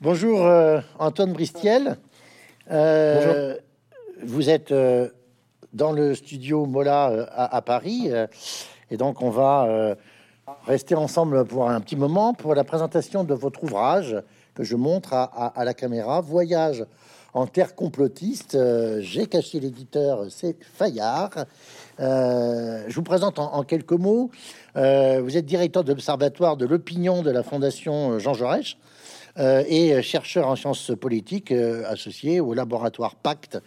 Bonjour euh, Antoine Bristiel. Euh, vous êtes euh, dans le studio Mola à, Paris et donc on va rester ensemble pour un petit moment pour la présentation de votre ouvrage que je montre à, la caméra, Voyage en terre complotiste. J'ai caché l'éditeur, c'est Fayard. je vous présente en, en quelques mots. vous êtes directeur de l'Observatoire de l'opinion de la Fondation Jean Jaurès. Euh, et chercheur en sciences politiques euh, associé au laboratoire Pacte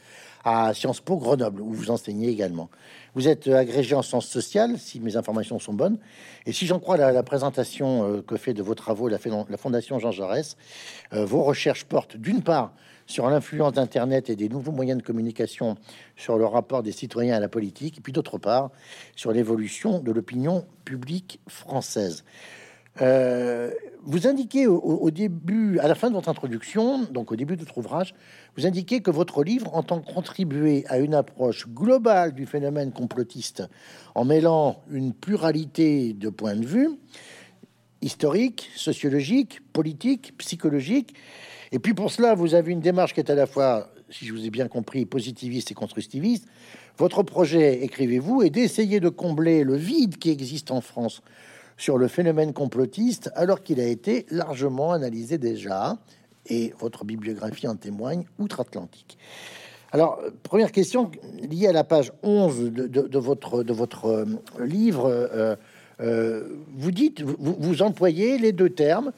à Sciences Po Grenoble, où vous enseignez également. Vous êtes agrégé en sciences sociales, si mes informations sont bonnes, et si j'en crois la, présentation euh, que fait de vos travaux la, la Fondation Jean Jaurès, vos recherches portent d'une part sur l'influence d'Internet et des nouveaux moyens de communication sur le rapport des citoyens à la politique, et puis d'autre part sur l'évolution de l'opinion publique française. Euh, vous indiquez au, début, à la fin de votre introduction, donc au début de votre ouvrage, vous indiquez que votre livre entend contribuer à une approche globale du phénomène complotiste en mêlant une pluralité de points de vue historiques, sociologiques, politiques, psychologiques. Et puis pour cela, vous avez une démarche qui est à la fois, si je vous ai bien compris, positiviste et constructiviste. Votre projet, écrivez-vous, est d'essayer de combler le vide qui existe en France sur le phénomène complotiste alors qu'il a été largement analysé déjà, et votre bibliographie en témoigne, outre-Atlantique. Alors, première question liée à la page 11 de, votre, de votre euh, livre, euh, euh, vous dites, vous, vous, employez les deux termes,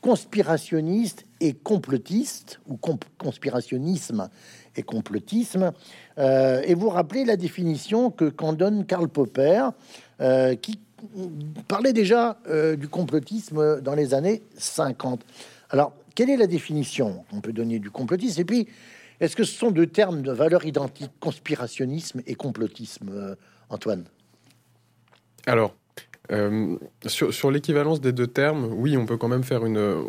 conspirationniste et complotiste, ou conspirationnisme et complotisme, et vous rappelez la définition que qu'en donne Karl Popper, qui parlait déjà euh, du complotisme dans les années 50. Alors, quelle est la définition qu'on peut donner du complotisme? Et puis, est-ce que ce sont deux termes de valeur identique, conspirationnisme et complotisme, euh, Antoine? Alors, euh, sur, l'équivalence des deux termes, oui, on peut quand même faire une.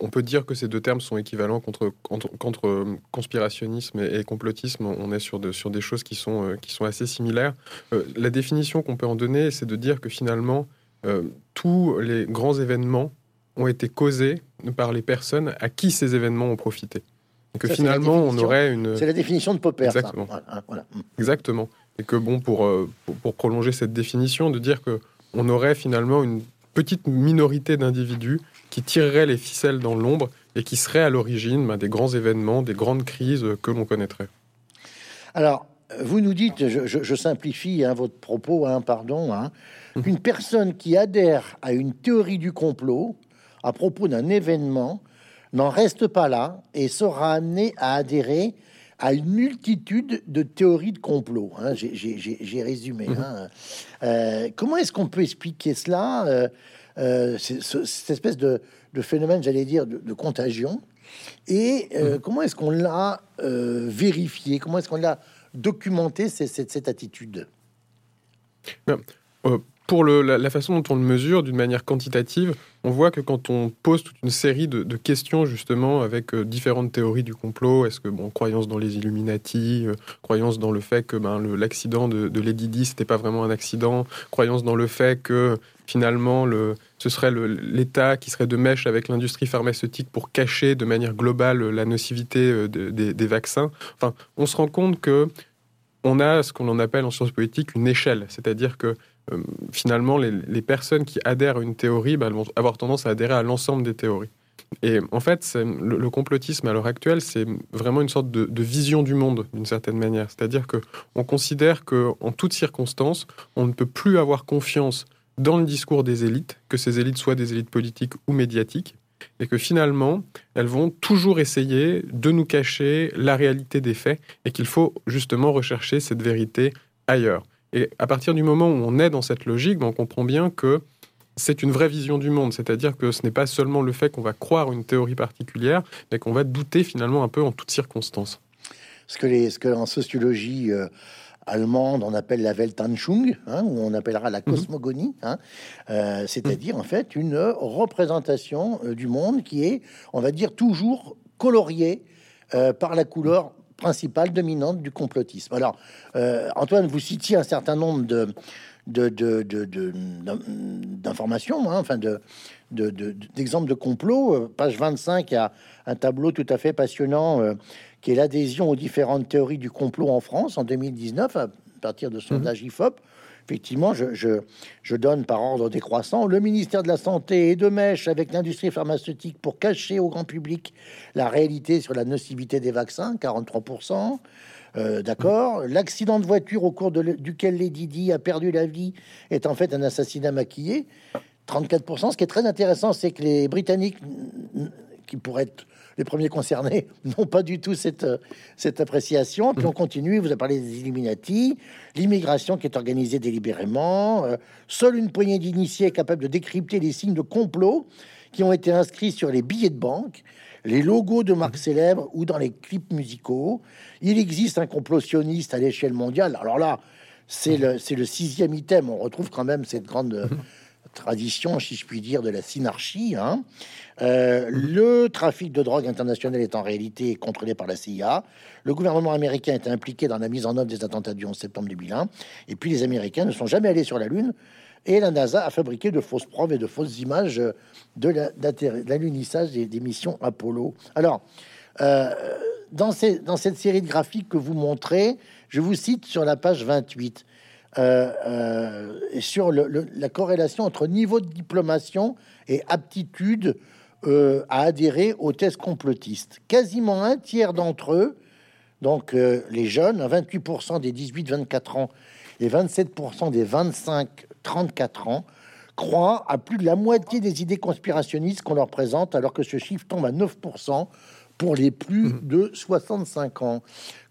On peut dire que ces deux termes sont équivalents contre, contre, conspirationnisme et, complotisme. On est sur, de, sur des choses qui sont, euh, qui sont assez similaires. Euh, la définition qu'on peut en donner, c'est de dire que finalement, tous les grands événements ont été causés par les personnes à qui ces événements ont profité. Et que finalement, on aurait une. C'est la définition de Popper. Exactement. Exactement. Et que bon, pour, pour, pour prolonger cette définition, de dire que on aurait finalement une petite minorité d'individus qui tireraient les ficelles dans l'ombre et qui seraient à l'origine ben, des grands événements, des grandes crises que l'on connaîtrait. Alors, vous nous dites, je, simplifie hein, votre propos, hein, pardon, hein, mmh. une personne qui adhère à une théorie du complot à propos d'un événement n'en reste pas là et sera amené à adhérer à une multitude de théories de complot. Hein, j'ai résumé. Mhm. Hein. Euh, comment est-ce qu'on peut expliquer cela euh, euh, Cette espèce de, phénomène, j'allais dire, de, contagion. Et mhm. comment est-ce qu'on l'a vérifié Comment est-ce qu'on l'a documenté, cette, cette attitude? Pour la, façon dont on le mesure d'une manière quantitative, on voit que quand on pose toute une série de, questions justement avec euh, différentes théories du complot, est-ce que bon croyance dans les Illuminati, euh, croyance dans le fait que ben, l'accident de, de, Lady Di c'était pas vraiment un accident, croyance dans le fait que finalement le, ce serait l'État qui serait de mèche avec l'industrie pharmaceutique pour cacher de manière globale la nocivité euh, des vaccins. Enfin, on se rend compte que on a ce qu'on appelle en sciences politiques une échelle, c'est-à-dire que euh, finalement, les, personnes qui adhèrent à une théorie bah, vont avoir tendance à adhérer à l'ensemble des théories. Et en fait, le, complotisme à l'heure actuelle, c'est vraiment une sorte de, vision du monde d'une certaine manière. C'est-à-dire que on considère que en toutes circonstances, on ne peut plus avoir confiance dans le discours des élites, que ces élites soient des élites politiques ou médiatiques, et que finalement, elles vont toujours essayer de nous cacher la réalité des faits, et qu'il faut justement rechercher cette vérité ailleurs. Et à partir du moment où on est dans cette logique, ben, on comprend bien que c'est une vraie vision du monde, c'est-à-dire que ce n'est pas seulement le fait qu'on va croire une théorie particulière, mais qu'on va douter finalement un peu en toutes circonstances. Ce que, les, ce que en sociologie euh, allemande on appelle la Weltanschauung, hein, ou on appellera la mhm. cosmogonie, hein, euh, c'est-à-dire en fait une représentation euh, du monde qui est, on va dire, toujours coloriée par la couleur principale dominante du complotisme. Alors, euh, Antoine, vous citiez un certain nombre de, d'informations, hein, enfin de d'exemples de, complot. Euh, page 25, il y a un tableau tout à fait passionnant euh, qui est l'adhésion aux différentes théories du complot en France en 2019 à partir de sondage mmh. IFOP. Effectivement, je, donne par ordre décroissant. Le ministère de la Santé est de mèche avec l'industrie pharmaceutique pour cacher au grand public la réalité sur la nocivité des vaccins, 43%. Euh, d'accord. L'accident de voiture au cours duquel Lady Di a perdu la vie est en fait un assassinat maquillé. 34%. Ce qui est très intéressant, c'est que les Britanniques, qui pourraient être les premiers concernés, n'ont pas du tout cette, cette appréciation. Puis on continue, vous avez parlé des Illuminati, l'immigration qui est organisée délibérément, euh, seule une poignée d'initiés est capable de décrypter les signes de complot qui ont été inscrits sur les billets de banque, les logos de marques célèbres ou dans les clips musicaux. Il existe un complot sioniste à l'échelle mondiale. Alors là, c'est le, le sixième item. On retrouve quand même cette grande tradition, si je puis dire, de la synarchie. Hein. Euh, le trafic de drogue international est en réalité contrôlé par la CIA. Le gouvernement américain est impliqué dans la mise en œuvre des attentats du 11 septembre 2001. Et puis les Américains ne sont jamais allés sur la Lune. Et la NASA a fabriqué de fausses preuves et de fausses images de l'alunissage des, des, missions Apollo. Alors, euh, dans, cette série de graphiques que vous montrez, je vous cite sur la page 28. Euh, euh, sur la corrélation entre niveau de diplomation et aptitude euh, à adhérer aux tests complotistes. Quasiment un tiers d'entre eux, donc les jeunes, 28% des 18-24 ans et 27% des 25-34 ans, croient à plus de la moitié des idées conspirationnistes qu'on leur présente, alors que ce chiffre tombe à 9% pour les plus de 65 ans.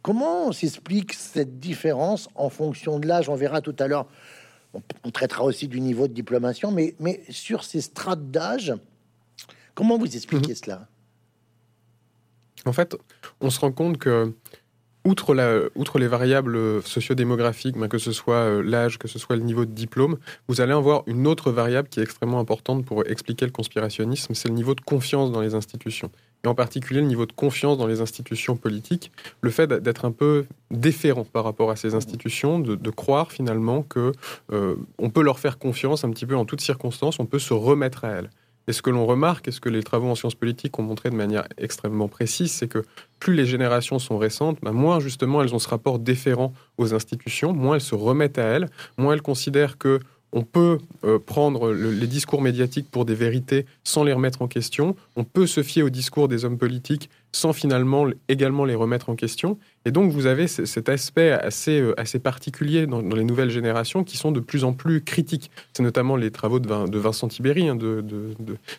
Comment s'explique cette différence en fonction de l'âge? On verra tout à l'heure. On, traitera aussi du niveau de diplomation, mais, mais sur ces strates d'âge, comment vous expliquez mhm. cela? En fait, on se rend compte que outre, la, outre les variables sociodémographiques, ben, que ce soit euh, l'âge, que ce soit le niveau de diplôme, vous allez avoir une autre variable qui est extrêmement importante pour expliquer le conspirationnisme, c'est le niveau de confiance dans les institutions et en particulier le niveau de confiance dans les institutions politiques, le fait d'être un peu déférent par rapport à ces institutions, de, croire finalement que euh, on peut leur faire confiance un petit peu en toutes circonstances, on peut se remettre à elles. Et ce que l'on remarque, et ce que les travaux en sciences politiques ont montré de manière extrêmement précise, c'est que plus les générations sont récentes, bah, moins justement elles ont ce rapport déférent aux institutions, moins elles se remettent à elles, moins elles considèrent que on peut euh, prendre les discours médiatiques pour des vérités sans les remettre en question. On peut se fier aux discours des hommes politiques sans finalement également les remettre en question. Et donc vous avez cet aspect assez, euh, assez particulier dans, les nouvelles générations qui sont de plus en plus critiques. C'est notamment les travaux de, Vincent Tibéry hein, de,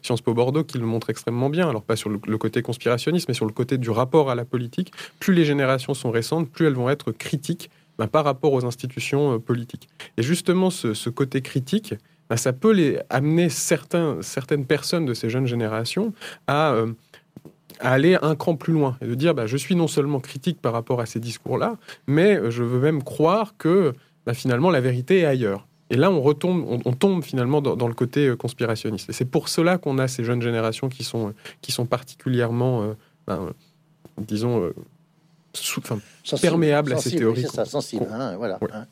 Sciences Po Bordeaux qui le montrent extrêmement bien. Alors pas sur le, le, côté conspirationniste, mais sur le côté du rapport à la politique. Plus les générations sont récentes, plus elles vont être critiques bah, par rapport aux institutions euh, politiques. Et justement, ce, côté critique, bah, ça peut amener certains, certaines personnes de ces jeunes générations à, euh, aller un cran plus loin et de dire bah, je suis non seulement critique par rapport à ces discours-là, mais je veux même croire que finalement la vérité est ailleurs. Et là, on retombe, on, tombe finalement dans, le côté euh, conspirationniste. Et c'est pour cela qu'on a ces jeunes générations qui sont, qui sont particulièrement, disons, perméable à ces théories. C'est ça, sensible. Hein, voilà. Hein.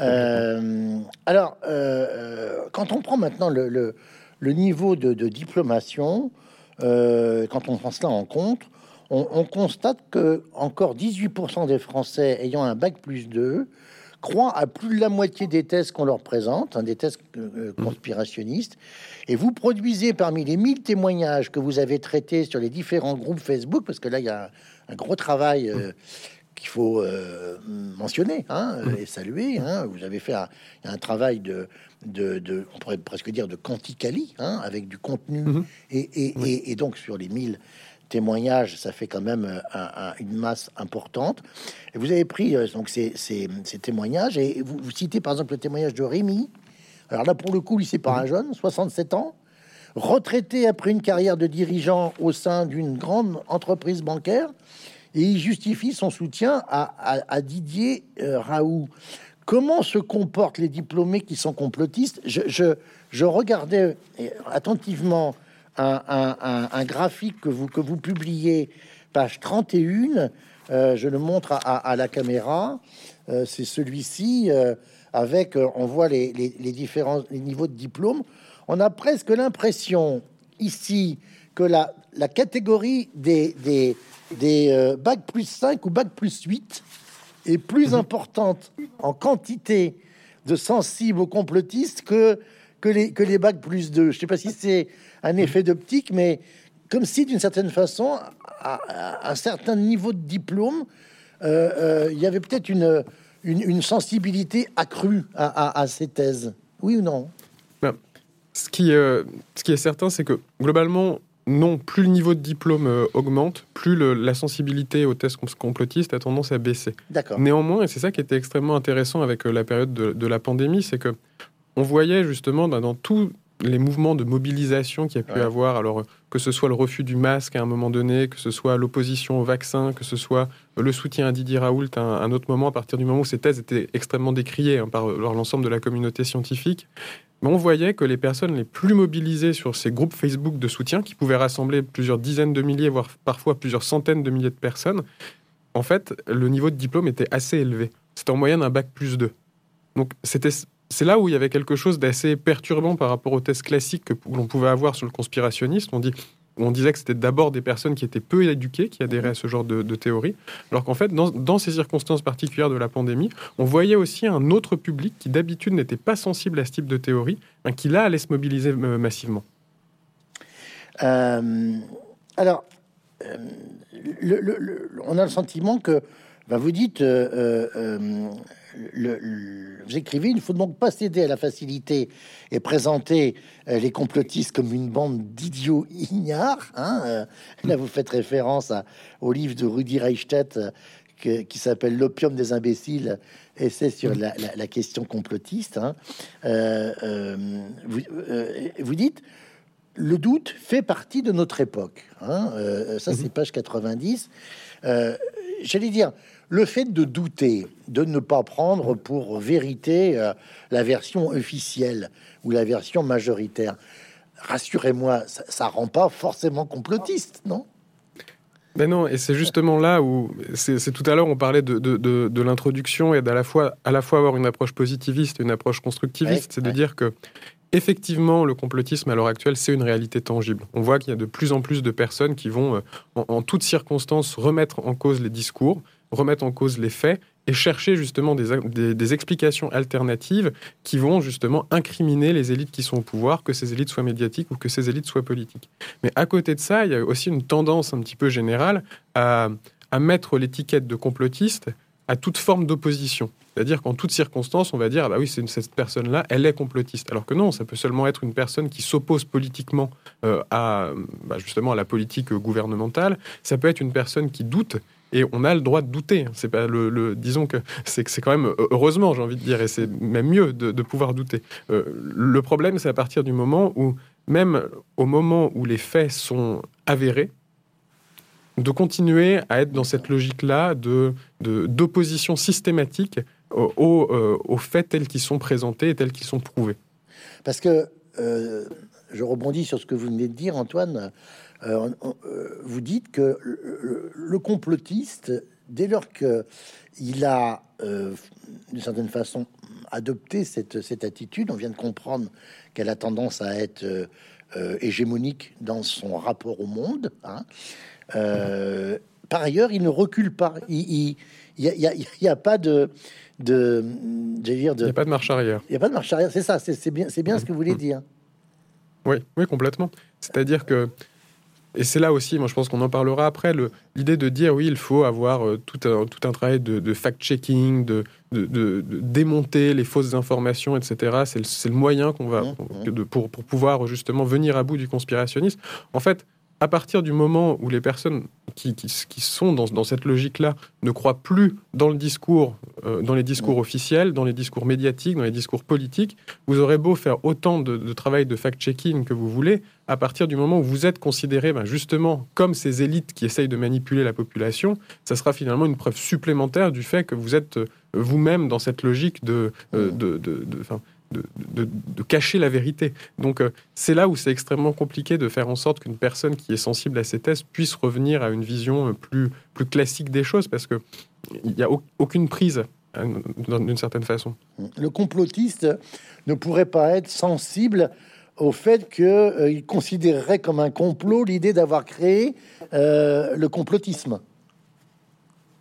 Euh, alors, euh, euh, quand on prend maintenant le, le, niveau de, diplomation, quand on prend cela en compte, on, constate que encore 18% des Français ayant un bac plus 2 croient à plus de la moitié des tests qu'on leur présente, hein, des tests mmh. conspirationnistes. Et vous produisez parmi les 1000 témoignages que vous avez traités sur les différents groupes Facebook, parce que là, il y a un gros travail euh, qu'il faut euh, mentionner hein, et saluer. Hein. Vous avez fait un, travail de, de, on pourrait presque dire de quanticali, hein, avec du contenu. Et, et, donc sur les 1000 témoignages, ça fait quand même euh, une masse importante. Et vous avez pris donc ces, témoignages et vous, citez par exemple le témoignage de Rémi. Alors là, pour le coup, c'est pas un jeune, 67 ans, retraité après une carrière de dirigeant au sein d'une grande entreprise bancaire, et il justifie son soutien à, Didier euh, Raoult. Comment se comportent les diplômés qui sont complotistes? Je, regardais attentivement un, graphique que vous, que vous publiez, page 31, euh, je le montre à, la caméra, euh, c'est celui-ci, avec, on voit les, différents niveaux de diplôme. On a presque l'impression ici que la, la catégorie des, des, des bac plus 5 ou bac plus 8 est plus mhm. importante en quantité de sensibles aux complotistes que, que, les, que les bacs plus 2. Je ne sais pas si c'est un effet d'optique, mais comme si d'une certaine façon, à, un certain niveau de diplôme, euh, euh, il y avait peut-être une, une, sensibilité accrue à, ces thèses. Oui ou non? Ben, ce, qui, euh, ce qui est certain, c'est que globalement, non, plus le niveau de diplôme augmente, plus la sensibilité aux tests complotistes a tendance à baisser. Néanmoins, et c'est ça qui était extrêmement intéressant avec la période de, la pandémie, c'est que on voyait justement dans, tous les mouvements de mobilisation qu'il y a pu avoir, alors que ce soit le refus du masque à un moment donné, que ce soit l'opposition au vaccin, que ce soit le soutien à Didier Raoult à un, autre moment, à partir du moment où ces thèses étaient extrêmement décriées hein, par l'ensemble de la communauté scientifique, on voyait que les personnes les plus mobilisées sur ces groupes Facebook de soutien, qui pouvaient rassembler plusieurs dizaines de milliers, voire parfois plusieurs centaines de milliers de personnes, en fait, le niveau de diplôme était assez élevé. C'était en moyenne un bac plus 2. Donc c'était c'est là où il y avait quelque chose d'assez perturbant par rapport aux tests classiques que l'on pouvait avoir sur le conspirationnisme. On disait que c'était d'abord des personnes qui étaient peu éduquées qui adhéraient à ce genre de, théorie, alors qu'en fait, dans, ces circonstances particulières de la pandémie, on voyait aussi un autre public qui d'habitude n'était pas sensible à ce type de théorie, hein, qui là allait se mobiliser euh, massivement. Euh, alors, euh, on a le sentiment que, ben, vous dites, vous écrivez, il ne faut donc pas céder à la facilité et présenter euh, les complotistes comme une bande d'idiots ignares. Hein, euh, là, vous faites référence au livre de Rudy Reichstadt euh, qui s'appelle L'opium des imbéciles, et c'est sur la, question complotiste. Hein. vous, dites, le doute fait partie de notre époque. Hein, ça, c'est mhm. page 90. J'allais dire, le fait de douter, de ne pas prendre pour vérité euh, la version officielle ou la version majoritaire, rassurez-moi, ça, rend pas forcément complotiste, non? Mais non, et c'est justement là où, c'est tout à l'heure, on parlait de, de, l'introduction et d'à la fois, à la fois avoir une approche positiviste et une approche constructiviste, c'est de dire que effectivement, le complotisme à l'heure actuelle, c'est une réalité tangible. On voit qu'il y a de plus en plus de personnes qui vont, euh, en, en toutes circonstances, remettre en cause les discours, remettre en cause les faits et chercher justement des, explications alternatives qui vont justement incriminer les élites qui sont au pouvoir, que ces élites soient médiatiques ou que ces élites soient politiques. Mais à côté de ça, il y a aussi une tendance un petit peu générale à, mettre l'étiquette de complotiste à toute forme d'opposition. C'est-à-dire qu'en toute circonstance, on va dire, ah bah oui, c'est cette personne-là, elle est complotiste. Alors que non, ça peut seulement être une personne qui s'oppose politiquement euh, à bah, justement à la politique gouvernementale. Ça peut être une personne qui doute, et on a le droit de douter. C'est pas le, disons que c'est c'est quand même heureusement, j'ai envie de dire, et c'est même mieux de, pouvoir douter. Euh, le problème, c'est à partir du moment où, même au moment où les faits sont avérés, de continuer à être dans cette logique-là de d'opposition systématique aux, euh, aux, faits tels qu'ils sont présentés et tels qu'ils sont prouvés. Parce que euh, je rebondis sur ce que vous venez de dire, Antoine. Euh, euh, vous dites que le, complotiste, dès lors qu'il a, euh, d'une certaine façon, adopté cette, cette, attitude, on vient de comprendre qu'elle a tendance à être hégémonique dans son rapport au monde. Hein, par ailleurs, il ne recule pas. Il n'y a, pas de, de, dire de. Il n'y a pas de marche arrière. Il n'y a pas de marche arrière. C'est ça. C'est bien, c'est bien ce que vous voulez dire. Oui, oui, complètement. C'est-à-dire que et c'est là aussi, moi je pense qu'on en parlera après, l'idée de dire oui, il faut avoir euh, tout, un, tout un travail de, fact-checking, de, de, démonter les fausses informations, etc. C'est le, moyen qu'on va, mmh, mmh. pour, pour pouvoir justement venir à bout du conspirationnisme. En fait, à partir du moment où les personnes qui, qui, sont dans, dans cette logique-là ne croient plus dans le discours, euh, dans les discours officiels, dans les discours médiatiques, dans les discours politiques, vous aurez beau faire autant de, travail de fact-checking que vous voulez, à partir du moment où vous êtes considéré ben, justement comme ces élites qui essayent de manipuler la population, ça sera finalement une preuve supplémentaire du fait que vous êtes euh, vous-même dans cette logique de, euh, de, de, de cacher la vérité. Donc euh, c'est là où c'est extrêmement compliqué de faire en sorte qu'une personne qui est sensible à ces tests puisse revenir à une vision euh, plus, plus classique des choses, parce qu'il n'y a aucune prise d'une certaine façon. Le complotiste ne pourrait pas être sensible au fait qu'il considérerait comme un complot l'idée d'avoir créé le complotisme.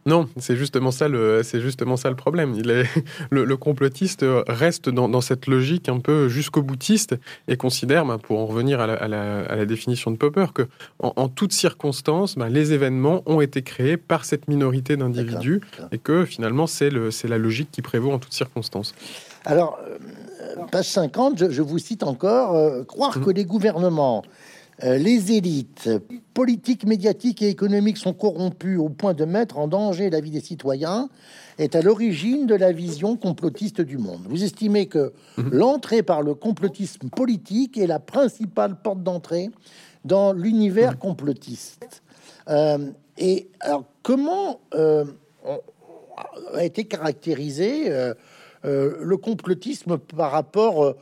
Non, c'est justement ça le, c'est justement ça le problème. Il est, le, complotiste reste dans, cette logique un peu jusqu'au boutiste et considère, ben, pour en revenir à la, définition de Popper, que en, toutes circonstances, ben, les événements ont été créés par cette minorité d'individus et que finalement c'est le, c'est la logique qui prévaut en toutes circonstances. Alors, euh, page 50, je, vous cite encore, euh, croire mmh. que les gouvernements les élites politiques, médiatiques et économiques sont corrompues au point de mettre en danger la vie des citoyens est à l'origine de la vision complotiste du monde. Vous estimez que mhm. l'entrée par le complotisme politique est la principale porte d'entrée dans l'univers mhm. complotiste. Euh, et alors, comment euh, a été caractérisé le complotisme par rapport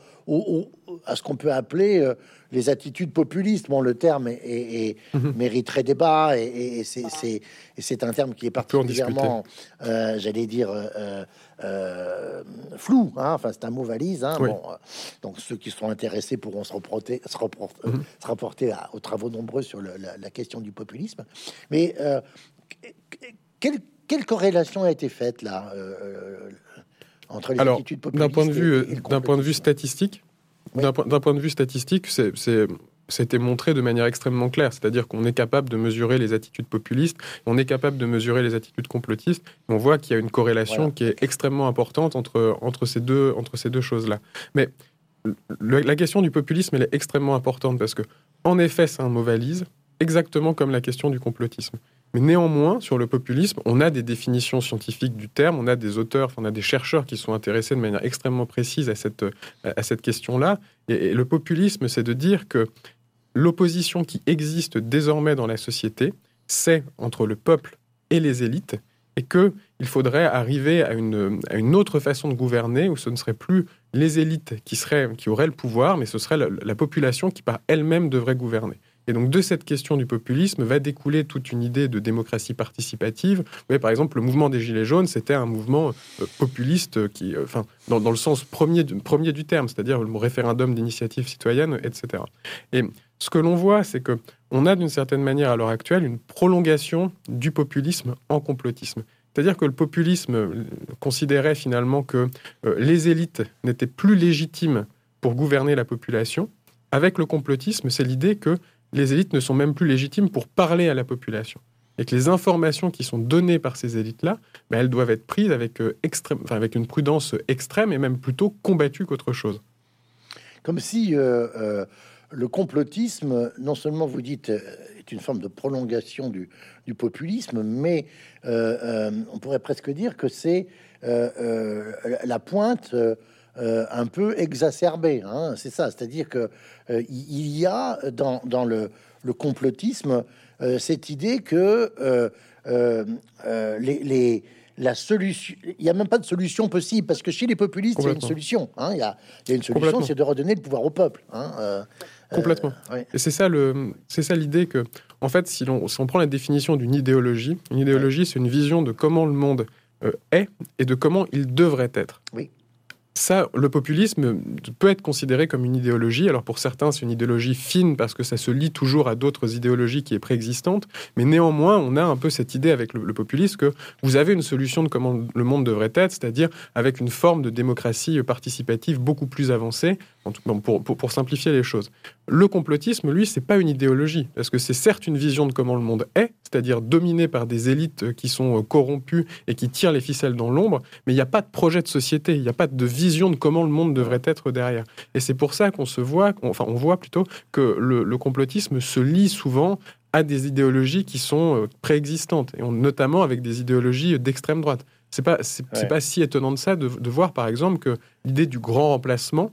à ce qu'on peut appeler les attitudes populistes. Bon, le terme est, mhm. mériterait débat et, c'est un terme qui est particulièrement, euh, j'allais dire, euh, euh, flou. Hein. Enfin, c'est un mot valise. Hein. Bon, donc ceux qui seront intéressés pourront se, reporter, se, mhm. rapporter aux travaux nombreux sur la, question du populisme. Mais quelle, quelle, corrélation a été faite là entre les attitudes populistes d'un point de vue, d'un point de vue statistique d'un point de vue statistique, c'est c'était montré de manière extrêmement claire, c'est-à-dire qu'on est capable de mesurer les attitudes populistes, on est capable de mesurer les attitudes complotistes, on voit qu'il y a une corrélation qui est extrêmement importante entre, entre ces deux, entre ces deux choses-là. Mais la question du populisme, elle est extrêmement importante parce que, en effet, c'est un mot valise, exactement comme la question du complotisme. Mais néanmoins, sur le populisme, on a des définitions scientifiques du terme, on a des auteurs, on a des chercheurs qui sont intéressés de manière extrêmement précise à cette, à cette question-là. Et, le populisme, c'est de dire que l'opposition qui existe désormais dans la société, c'est entre le peuple et les élites, et qu'il faudrait arriver à une, à une, autre façon de gouverner où ce ne serait plus les élites qui, seraient, qui auraient le pouvoir, mais ce serait la population qui par elle-même devrait gouverner. Et donc de cette question du populisme va découler toute une idée de démocratie participative. Vous par exemple, le mouvement des Gilets jaunes, c'était un mouvement euh, populiste qui, euh, dans, le sens premier, premier du terme, c'est-à-dire le référendum d'initiative citoyenne, etc. Et ce que l'on voit, c'est que on a d'une certaine manière à l'heure actuelle une prolongation du populisme en complotisme. C'est-à-dire que le populisme euh, considérait finalement que les élites n'étaient plus légitimes pour gouverner la population. Avec le complotisme, c'est l'idée que les élites ne sont même plus légitimes pour parler à la population. Et que les informations qui sont données par ces élites-là, ben, elles doivent être prises avec, euh, extrême, avec une prudence extrême et même plutôt combattues qu'autre chose. Comme si euh, euh, le complotisme, non seulement vous dites, est une forme de prolongation du populisme, mais on pourrait presque dire que c'est la pointe euh, un peu exacerbé. Hein, c'est ça, c'est-à-dire que euh, il y a dans, dans le, le, complotisme euh, cette idée que les, les, la solution, il n'y a même pas de solution possible parce que chez les populistes, il y a une solution. Hein, il, y a, il, y a, une solution, c'est de redonner le pouvoir au peuple. Hein, Complètement. Et c'est ça le, c'est ça l'idée que, en fait, si l'on, si on prend la définition d'une idéologie, une idéologie, c'est une vision de comment le monde est et de comment il devrait être. Oui ça, le populisme peut être considéré comme une idéologie. Alors pour certains, c'est une idéologie fine parce que ça se lie toujours à d'autres idéologies qui est préexistante. Mais néanmoins, on a un peu cette idée avec le, populisme que vous avez une solution de comment le monde devrait être, c'est-à-dire avec une forme de démocratie participative beaucoup plus avancée, pour, pour, simplifier les choses. Le complotisme, lui, c'est pas une idéologie, parce que c'est certes une vision de comment le monde est, c'est-à-dire dominé par des élites qui sont corrompues et qui tirent les ficelles dans l'ombre, mais il n'y a pas de projet de société, il n'y a pas de vision de comment le monde devrait être derrière. Et c'est pour ça qu'on se voit, enfin on voit plutôt que le, complotisme se lie souvent à des idéologies qui sont euh, préexistantes, et notamment avec des idéologies d'extrême droite. C'est pas, c'est, pas si étonnant de ça de, voir, par exemple, que l'idée du grand remplacement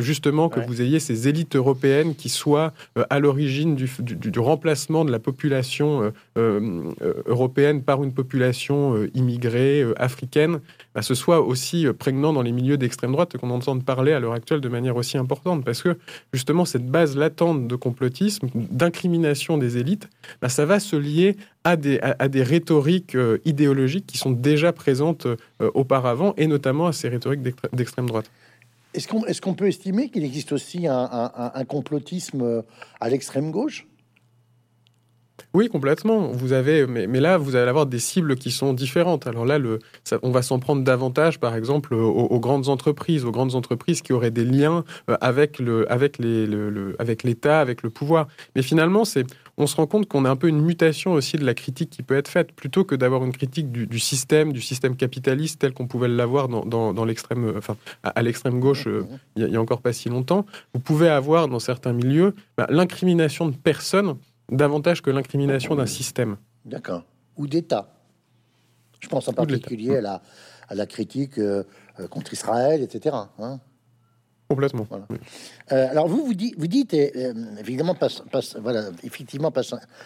justement que vous ayez ces élites européennes qui soient euh, à l'origine du, du, remplacement de la population euh, euh, européenne par une population immigrée africaine, bah, ce soit aussi prégnant dans les milieux d'extrême droite qu'on entend parler à l'heure actuelle de manière aussi importante. Parce que justement, cette base latente de complotisme, d'incrimination des élites, bah, ça va se lier à des, à, des rhétoriques idéologiques qui sont déjà présentes auparavant, et notamment à ces rhétoriques d'extrême droite. Est-ce qu'on peut estimer qu'il existe aussi un, complotisme euh, à l'extrême gauche? Oui, complètement. Vous avez, mais, là, vous allez avoir des cibles qui sont différentes. Alors là, le, on va s'en prendre davantage, par exemple, aux, grandes entreprises, aux grandes entreprises qui auraient des liens euh, avec le, avec avec l'État, avec le pouvoir. Mais finalement, c'est, on se rend compte qu'on a un peu une mutation aussi de la critique qui peut être faite, plutôt que d'avoir une critique du, système, du système capitaliste tel qu'on pouvait l'avoir dans, l'extrême, euh, enfin, à, l'extrême gauche euh, il n'y a, encore pas si longtemps. Vous pouvez avoir dans certains milieux bah, l'incrimination de personnes davantage que l'incrimination d'un système. D'accord. Ou d'État. Je pense en particulier à la, à la critique euh, contre Israël, etc. Hein Complètement. Euh, alors vous, vous dites, vous dites euh, évidemment, pas, voilà, effectivement, pas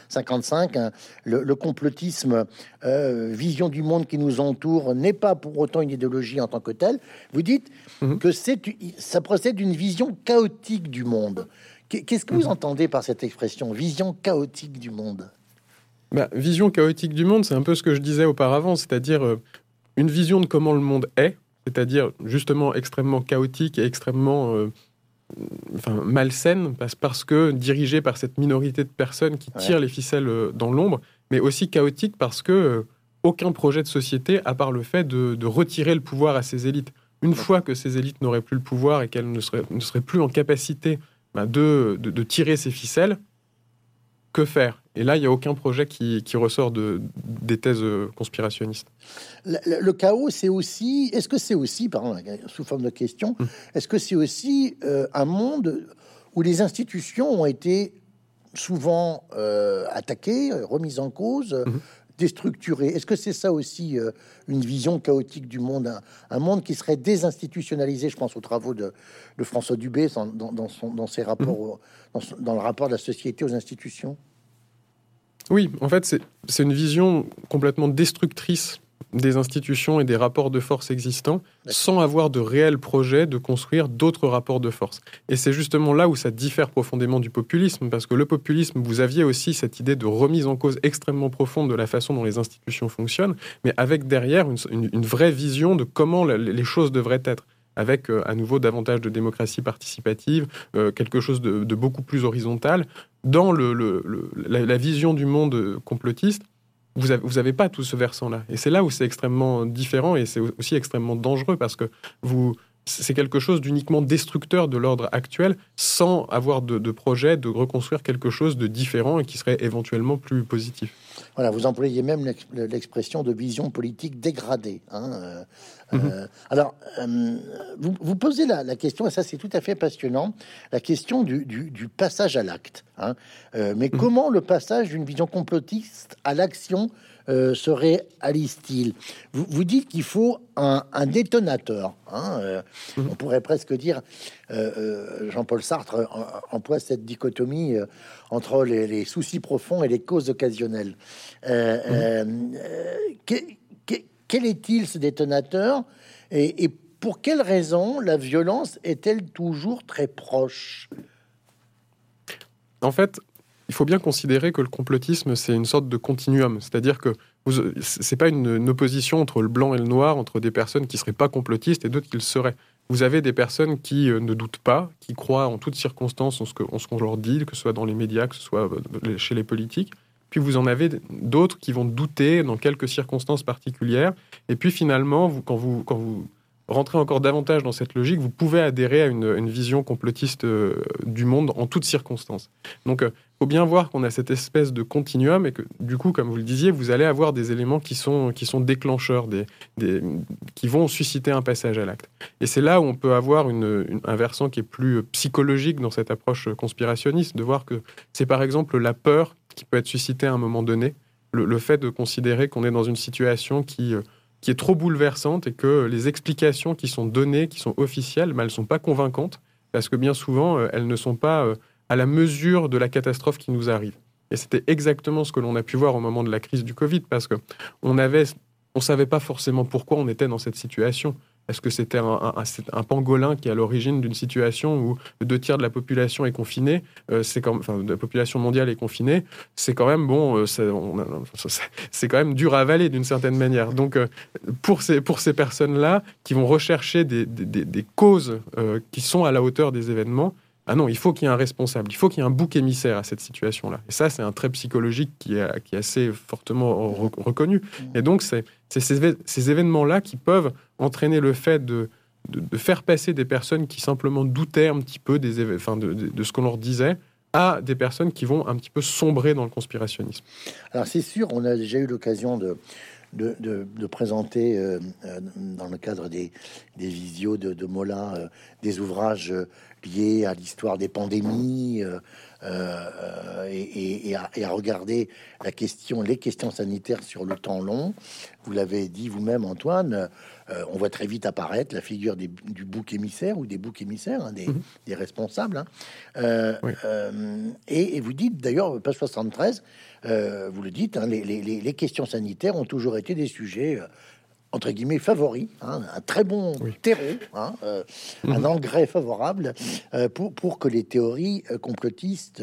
55, hein, le, complotisme, euh, vision du monde qui nous entoure, n'est pas pour autant une idéologie en tant que telle. Vous dites mhm. que c'est, ça procède d'une vision chaotique du monde. Qu'est-ce que vous mhm. entendez par cette expression, vision chaotique du monde? Bah, Vision chaotique du monde, c'est un peu ce que je disais auparavant, c'est-à-dire une vision de comment le monde est c'est-à-dire justement extrêmement chaotique et extrêmement euh, enfin, malsaine, parce, que dirigée par cette minorité de personnes qui tirent les ficelles euh, dans l'ombre, mais aussi chaotique parce que euh, aucun projet de société, à part le fait de, retirer le pouvoir à ces élites. Une fois que ces élites n'auraient plus le pouvoir et qu'elles ne seraient, ne seraient plus en capacité bah, de, de, tirer ces ficelles, que faire Et là, il n'y a aucun projet qui, ressort de, des thèses euh, conspirationnistes. Le, chaos, c'est aussi, est-ce que c'est aussi, pardon, sous forme de question, hum. est-ce que c'est aussi euh, un monde où les institutions ont été souvent euh, attaquées, remises en cause, hum. Déstructurées Est-ce que c'est ça aussi une vision chaotique du monde, un, monde qui serait désinstitutionnalisé Je pense aux travaux de, François Dubé dans, son, dans ses rapports, hum. dans le rapport de la société aux institutions? Oui, en fait, c'est une vision complètement destructrice des institutions et des rapports de force existants sans avoir de réel projet de construire d'autres rapports de force. Et c'est justement là où ça diffère profondément du populisme, parce que le populisme, vous aviez aussi cette idée de remise en cause extrêmement profonde de la façon dont les institutions fonctionnent, mais avec derrière une, vraie vision de comment les choses devraient être avec euh, à nouveau davantage de démocratie participative, euh, quelque chose de, beaucoup plus horizontal. Dans le, la, vision du monde complotiste, vous n'avez avez pas tout ce versant-là. Et c'est là où c'est extrêmement différent et c'est aussi extrêmement dangereux parce que vous, c'est quelque chose d'uniquement destructeur de l'ordre actuel sans avoir de, de, projet de reconstruire quelque chose de différent et qui serait éventuellement plus positif. Voilà, vous employez même l'expression de vision politique dégradée. Hein, euh, mhm. euh, alors, euh, vous, posez la, question, et ça c'est tout à fait passionnant, la question du, passage à l'acte. Hein. mais mhm. comment le passage d'une vision complotiste à l'action euh, se réalise-t-il vous, vous, dites qu'il faut un, détonateur. Hein, euh, mhm. On pourrait presque dire, euh, Jean-Paul Sartre emploie cette dichotomie entre les, soucis profonds et les causes occasionnelles. Mhm. quel est-il ce détonateur? Et, et pour quelle raison la violence est-elle toujours très proche? En fait, il faut bien considérer que le complotisme, c'est une sorte de continuum. C'est-à-dire que c'est pas une, opposition entre le blanc et le noir, entre des personnes qui seraient pas complotistes et d'autres qui le seraient. Vous avez des personnes qui euh, ne doutent pas, qui croient en toutes circonstances en ce qu'on leur dit, que ce soit dans les médias, que ce soit euh, chez les politiques. Puis vous en avez d'autres qui vont douter dans quelques circonstances particulières. Et puis finalement, quand vous rentrer encore davantage dans cette logique, vous pouvez adhérer à une, vision complotiste euh, du monde en toutes circonstances. Donc, il euh, faut bien voir qu'on a cette espèce de continuum et que, du coup, comme vous le disiez, vous allez avoir des éléments qui sont, qui sont déclencheurs, des, qui vont susciter un passage à l'acte. Et c'est là où on peut avoir un versant qui est plus psychologique dans cette approche conspirationniste, de voir que c'est par exemple la peur qui peut être suscitée à un moment donné, le, fait de considérer qu'on est dans une situation qui euh, qui est trop bouleversante et que les explications qui sont données, qui sont officielles, mais elles ne sont pas convaincantes parce que bien souvent, elles ne sont pas à la mesure de la catastrophe qui nous arrive. Et c'était exactement ce que l'on a pu voir au moment de la crise du Covid, parce que on on savait pas forcément pourquoi on était dans cette situation. Est-ce que c'était un, pangolin qui est à l'origine d'une situation où deux tiers de la population est confinée, euh, c'est enfin, de la population mondiale est confinée, c'est quand même bon, euh, c'est quand même dur à avaler d'une certaine manière. Donc euh, pour ces pour ces personnes-là qui vont rechercher des, des causes qui sont à la hauteur des événements, ah non, il faut qu'il y ait un responsable, il faut qu'il y ait un bouc émissaire à cette situation-là. Et ça, c'est un trait psychologique qui est, assez fortement reconnu. Et donc, c'est ces, événements-là qui peuvent entraîner le fait de, faire passer des personnes qui simplement doutaient un petit peu de, ce qu'on leur disait à des personnes qui vont un petit peu sombrer dans le conspirationnisme. Alors c'est sûr, on a déjà eu l'occasion de, de, présenter euh, euh, dans le cadre des, des visios de, Mola euh, des ouvrages lié à l'histoire des pandémies euh, euh, et, à, regarder la question, les questions sanitaires sur le temps long. Vous l'avez dit vous-même, Antoine. Euh, on voit très vite apparaître la figure du bouc émissaire ou des boucs émissaires, hein, mhm. des, responsables. Hein. et, vous dites d'ailleurs, page 73, vous le dites, hein, les, les, questions sanitaires ont toujours été des sujets entre guillemets favori, hein, un très bon terreau, hein, euh, un mhm. engrais favorable euh, pour, pour que les théories euh, complotistes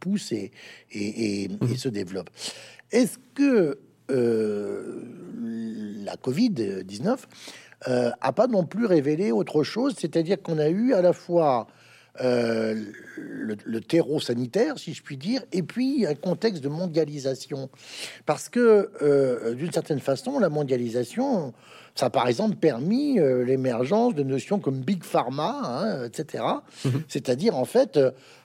poussent et, et, mhm. se développent. Est-ce que la Covid-19 a pas non plus révélé autre chose, c'est-à-dire qu'on a eu à la fois euh, le, terreau sanitaire, si je puis dire, et puis un contexte de mondialisation. Parce que, euh, d'une certaine façon, la mondialisation, ça a par exemple permis euh, l'émergence de notions comme Big Pharma, hein, etc. Mhm. C'est-à-dire, en fait,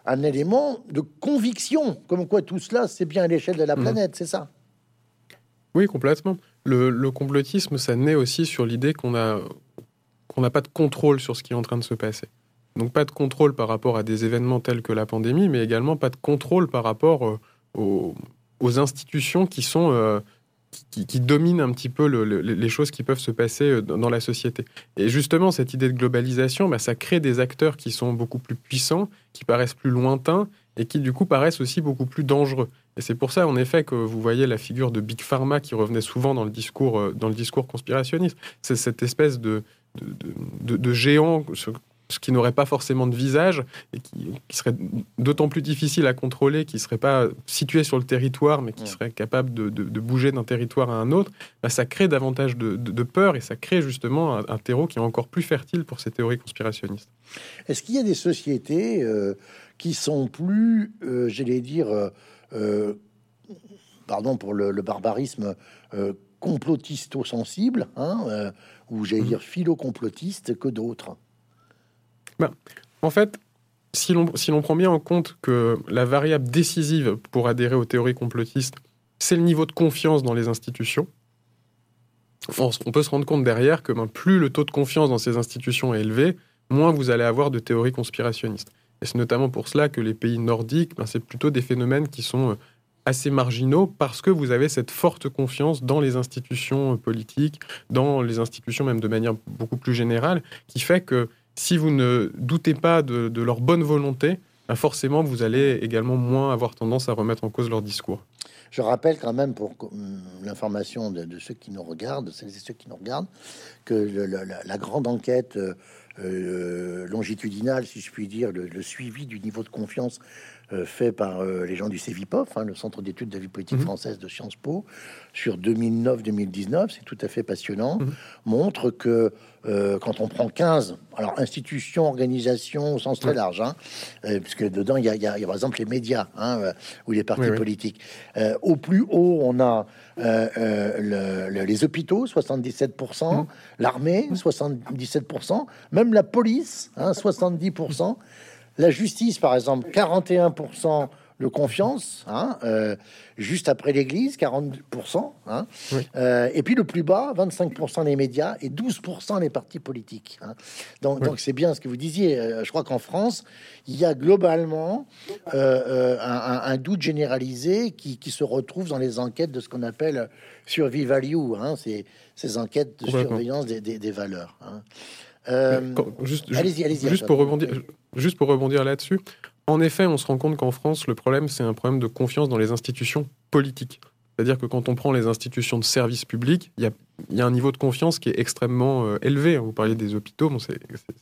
un élément de conviction, comme quoi tout cela, c'est bien à l'échelle de la mhm. planète, c'est ça Oui, complètement. Le, complotisme, ça naît aussi sur l'idée qu'on a qu'on n'a pas de contrôle sur ce qui est en train de se passer. Donc pas de contrôle par rapport à des événements tels que la pandémie, mais également pas de contrôle par rapport euh, aux, institutions qui sont euh, qui, dominent un petit peu les choses qui peuvent se passer euh, dans la société. Et justement, cette idée de globalisation, bah, ça crée des acteurs qui sont beaucoup plus puissants, qui paraissent plus lointains et qui du coup paraissent aussi beaucoup plus dangereux. Et c'est pour ça, en effet, que vous voyez la figure de Big Pharma qui revenait souvent dans le discours, dans le discours conspirationniste. C'est cette espèce de, de, de géant ce qui n'aurait pas forcément de visage et qui, serait d'autant plus difficile à contrôler, qui ne serait pas situé sur le territoire, mais qui serait capable de, bouger d'un territoire à un autre, bah, ça crée davantage de, peur et ça crée justement un, terreau qui est encore plus fertile pour ces théories conspirationnistes. Est-ce qu'il y a des sociétés euh, qui sont plus, euh, j'allais dire, euh, pardon pour le, barbarisme, complotisto-sensibles, hein, ou j'allais mmh. dire philo-complotistes que d'autres ben, en fait, si l'on si prend bien en compte que la variable décisive pour adhérer aux théories complotistes, c'est le niveau de confiance dans les institutions, on, peut se rendre compte derrière que ben, plus le taux de confiance dans ces institutions est élevé, moins vous allez avoir de théories conspirationnistes. Et c'est notamment pour cela que les pays nordiques, ben, c'est plutôt des phénomènes qui sont euh, assez marginaux parce que vous avez cette forte confiance dans les institutions euh, politiques, dans les institutions même de manière beaucoup plus générale, qui fait que si vous ne doutez pas de, leur bonne volonté, ben forcément, vous allez également moins avoir tendance à remettre en cause leur discours. Je rappelle quand même pour l'information de, ceux qui nous regardent, celles et ceux qui nous regardent, que la, grande enquête euh, longitudinale, si je puis dire, le, suivi du niveau de confiance fait par les gens du CEVIPOF, hein, le Centre d'études de la vie politique mhm. française de Sciences Po, sur 2009-2019, c'est tout à fait passionnant, mhm. montre que euh, quand on prend 15, alors institutions, organisations au sens très large, hein, euh, puisque dedans il y, a, par exemple les médias hein, euh, ou les partis politiques. au plus haut, on a les hôpitaux, 77%, mmh. l'armée, 77%, même la police, hein, 70%, la justice, par exemple, 41%, de confiance, hein, euh, juste après l'Église, 40%, hein, euh, et puis le plus bas, 25% les médias et 12% les partis politiques. Hein. Donc, c'est bien ce que vous disiez. Euh, je crois qu'en France, il y a globalement un, doute généralisé qui, se retrouve dans les enquêtes de ce qu'on appelle survie value, c'est ces enquêtes de surveillance des, valeurs. Juste, juste pour rebondir, juste pour rebondir là-dessus, en effet, on se rend compte qu'en France, le problème, c'est un problème de confiance dans les institutions politiques. C'est-à-dire que quand on prend les institutions de service public, il y a, un niveau de confiance qui est extrêmement euh, élevé. Vous parliez des hôpitaux, bon, c'est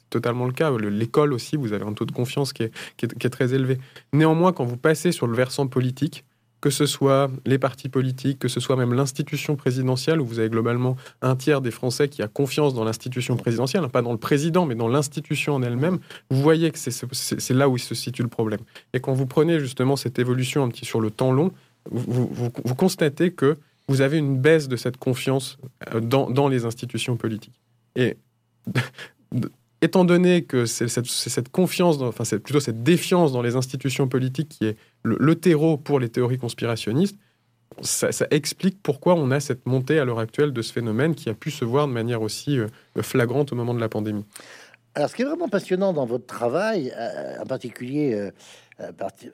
totalement le cas. L'école aussi, vous avez un taux de confiance qui est, très élevé. Néanmoins, quand vous passez sur le versant politique, que ce soit les partis politiques, que ce soit même l'institution présidentielle, où vous avez globalement un tiers des Français qui a confiance dans l'institution présidentielle, pas dans le président, mais dans l'institution en elle-même, vous voyez que c'est là où se situe le problème. Et quand vous prenez justement cette évolution un petit sur le temps long, vous, vous, constatez que vous avez une baisse de cette confiance euh, dans, dans les institutions politiques. Et étant donné que c'est cette, confiance, enfin c'est plutôt cette défiance dans les institutions politiques qui est le, terreau pour les théories conspirationnistes, ça, explique pourquoi on a cette montée à l'heure actuelle de ce phénomène qui a pu se voir de manière aussi euh, flagrante au moment de la pandémie. Alors, ce qui est vraiment passionnant dans votre travail, euh, en particulier euh, à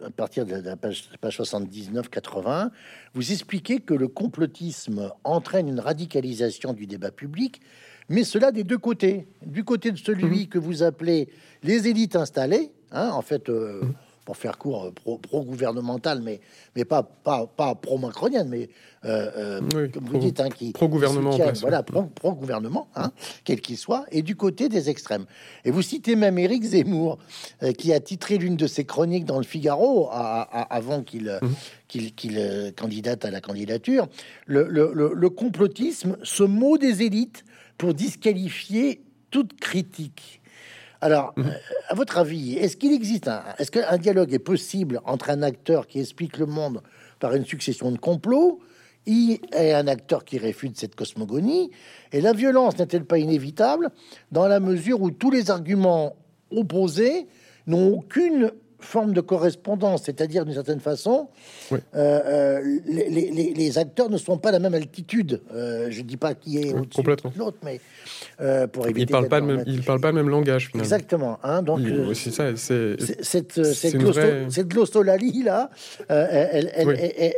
partir de la page, page 79-80, vous expliquez que le complotisme entraîne une radicalisation du débat public mais cela des deux côtés. Du côté de celui mhm. que vous appelez les élites installées, hein, en fait, euh, mhm. pour faire court, euh, pro-gouvernemental, mais, mais pas, pas, pas pro-macronienne, mais euh, comme vous dites, hein, qui pro-gouvernement, voilà, pro-gouvernement, hein, quel qu'il soit, et du côté des extrêmes. Et vous citez même Éric Zemmour, qui a titré l'une de ses chroniques dans le Figaro avant qu'il mhm. qu'il candidate à la candidature, le, le, le complotisme, ce mot des élites pour disqualifier toute critique. Alors, mhm. euh, à votre avis, est-ce qu'il existe un, est-ce qu'un dialogue est possible entre un acteur qui explique le monde par une succession de complots et un acteur qui réfute cette cosmogonie Et la violence n'est-elle pas inévitable dans la mesure où tous les arguments opposés n'ont aucune forme de correspondance, c'est-à-dire d'une certaine façon, euh, euh, les, acteurs ne sont pas à la même altitude. Euh, je dis pas qui est au-dessus de l'autre, mais pour éviter. Ils parlent pas, même, ils parlent pas le même langage. Finalement. Exactement. Hein, donc c'est ça. C'est cette cette glossolalie là, elle,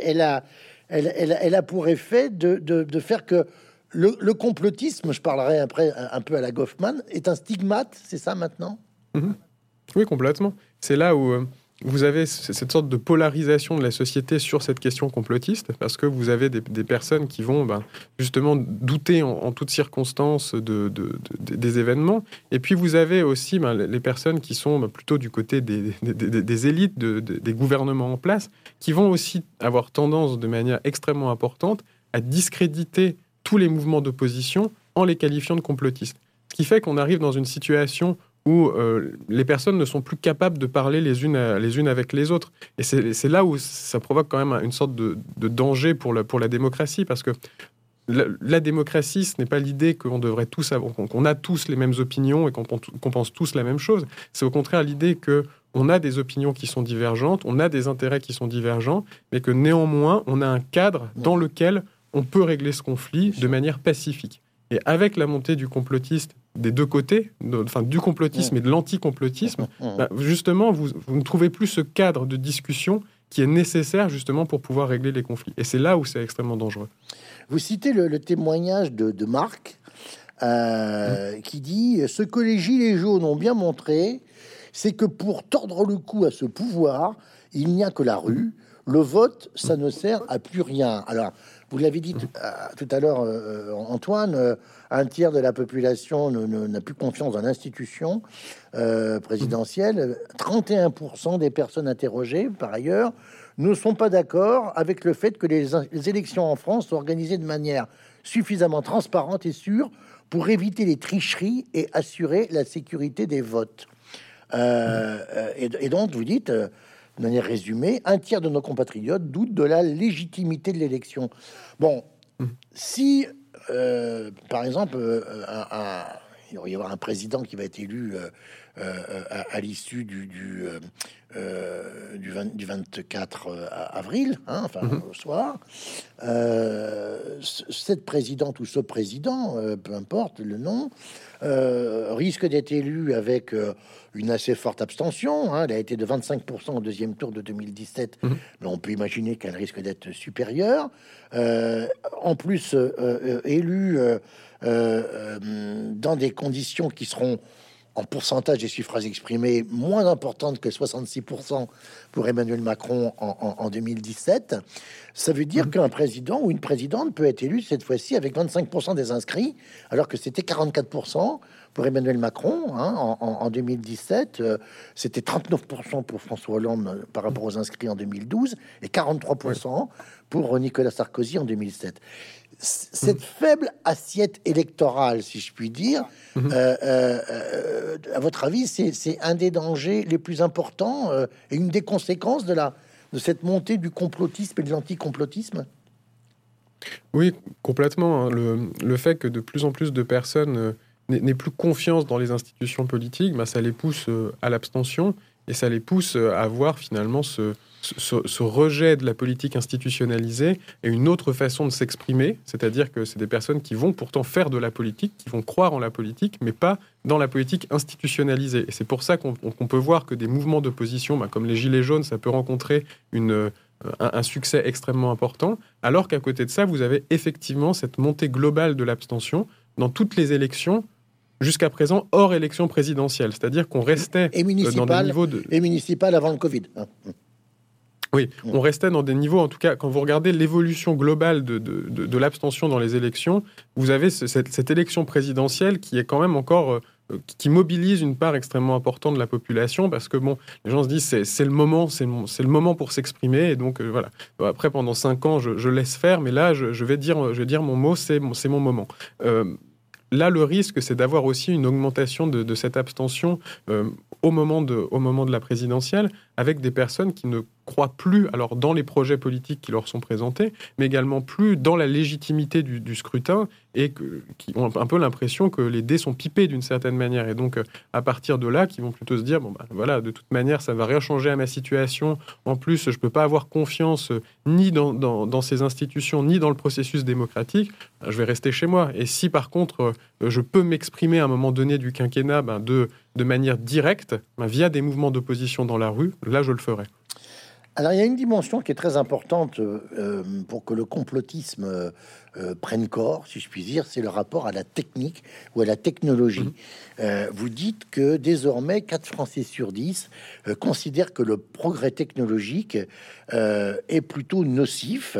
elle, a elle, a pour effet de, de, faire que le, complotisme, je parlerai après un peu à la Goffman, est un stigmate, c'est ça maintenant? Mhm. Oui, complètement. C'est là où euh, vous avez cette sorte de polarisation de la société sur cette question complotiste, parce que vous avez des, personnes qui vont ben, justement douter en, toutes circonstances de, des événements, et puis vous avez aussi ben, les personnes qui sont ben, plutôt du côté des, des élites, des gouvernements en place, qui vont aussi avoir tendance de manière extrêmement importante à discréditer tous les mouvements d'opposition en les qualifiant de complotistes. Ce qui fait qu'on arrive dans une situation où euh, les personnes ne sont plus capables de parler les unes, les unes avec les autres. Et c'est là où ça provoque quand même une sorte de, danger pour la, pour la démocratie, parce que la, démocratie, ce n'est pas l'idée qu'on devrait tous avoir, qu'on a tous les mêmes opinions et qu'on pense tous la même chose. C'est au contraire l'idée que on a des opinions qui sont divergentes, on a des intérêts qui sont divergents, mais que néanmoins, on a un cadre dans lequel on peut régler ce conflit de manière pacifique. Et avec la montée du complotiste des deux côtés, enfin du complotisme et de l'anticomplotisme, bah, justement, vous, ne trouvez plus ce cadre de discussion qui est nécessaire justement pour pouvoir régler les conflits. Et c'est là où c'est extrêmement dangereux. Vous citez le, témoignage de, Marc, euh, qui dit Ce que les Gilets jaunes ont bien montré, c'est que pour tordre le cou à ce pouvoir, il n'y a que la rue. Le vote, ça ne sert à plus rien. Alors, vous l'avez dit tout euh, à l'heure, euh, Antoine, euh, un tiers de la population n'a plus confiance dans l'institution présidentielle. 31% des personnes interrogées, par ailleurs, ne sont pas d'accord avec le fait que les, élections en France soient organisées de manière suffisamment transparente et sûre pour éviter les tricheries et assurer la sécurité des votes. et, donc, vous dites, de manière résumée, un tiers de nos compatriotes doutent de la légitimité de l'élection. Bon, mmh. si, euh, par exemple, euh, il va y avoir un président qui va être élu à, l'issue du, du, du, 24 avril, hein, enfin mhm. au soir. cette présidente ou ce président, peu importe le nom, risque d'être élu avec une assez forte abstention. Hein. Elle a été de 25% au deuxième tour de 2017, mhm. mais on peut imaginer qu'elle risque d'être supérieure. Euh, en plus, euh, euh, élue dans des conditions qui seront en pourcentage des suffrages exprimés moins importantes que 66% pour Emmanuel Macron en, 2017, ça veut dire mhm. qu'un président ou une présidente peut être élu cette fois-ci avec 25% des inscrits, alors que c'était 44% pour Emmanuel Macron hein, en, 2017. Euh, c'était 39% pour François Hollande euh, par rapport aux inscrits en 2012 et 43% pour Nicolas Sarkozy en 2007. Cette mmh. faible assiette électorale, si je puis dire, mmh. euh, à votre avis, c'est un des dangers les plus importants et une des conséquences de, la, de cette montée du complotisme et de l'anticomplotisme? Oui, complètement. Hein. Le, le, fait que de plus en plus de personnes n'aient plus confiance dans les institutions politiques, bah, ça les pousse euh, à l'abstention et ça les pousse euh, à voir finalement ce, ce, rejet de la politique institutionnalisée et une autre façon de s'exprimer, c'est-à-dire que c'est des personnes qui vont pourtant faire de la politique, qui vont croire en la politique, mais pas dans la politique institutionnalisée. Et c'est pour ça qu'on peut voir que des mouvements d'opposition, bah, comme les Gilets jaunes, ça peut rencontrer une, euh, un, succès extrêmement important, alors qu'à côté de ça, vous avez effectivement cette montée globale de l'abstention dans toutes les élections jusqu'à présent hors élection présidentielle. C'est-à-dire qu'on restait et dans des niveaux de... Et municipal avant le Covid. Oui, on restait dans des niveaux, en tout cas, quand vous regardez l'évolution globale de, de, l'abstention dans les élections, vous avez cette, élection présidentielle qui est quand même encore, euh, qui mobilise une part extrêmement importante de la population, parce que bon, les gens se disent c'est le moment, c'est le moment pour s'exprimer, et donc euh, voilà. Après, pendant cinq ans, je, laisse faire, mais là, je, vais dire, je vais dire mon mot, c'est mon moment. Euh, Là, le risque, c'est d'avoir aussi une augmentation de, cette abstention au, moment de, au moment de la présidentielle, avec des personnes qui ne croient plus alors dans les projets politiques qui leur sont présentés, mais également plus dans la légitimité du, scrutin et qui ont un peu l'impression que les dés sont pipés d'une certaine manière. Et donc, à partir de là, qui vont plutôt se dire bon ben voilà, de toute manière, ça va rien changer à ma situation. En plus, je peux pas avoir confiance ni dans, dans, ces institutions, ni dans le processus démocratique. Ben, je vais rester chez moi. Et si par contre, je peux m'exprimer à un moment donné du quinquennat ben, de, de manière directe, via des mouvements d'opposition dans la rue, là, je le ferai. Alors, il y a une dimension qui est très importante euh, pour que le complotisme euh, prenne corps, si je puis dire, c'est le rapport à la technique ou à la technologie. Euh, vous dites que désormais, 4 Français sur 10 considèrent que le progrès technologique est plutôt nocif,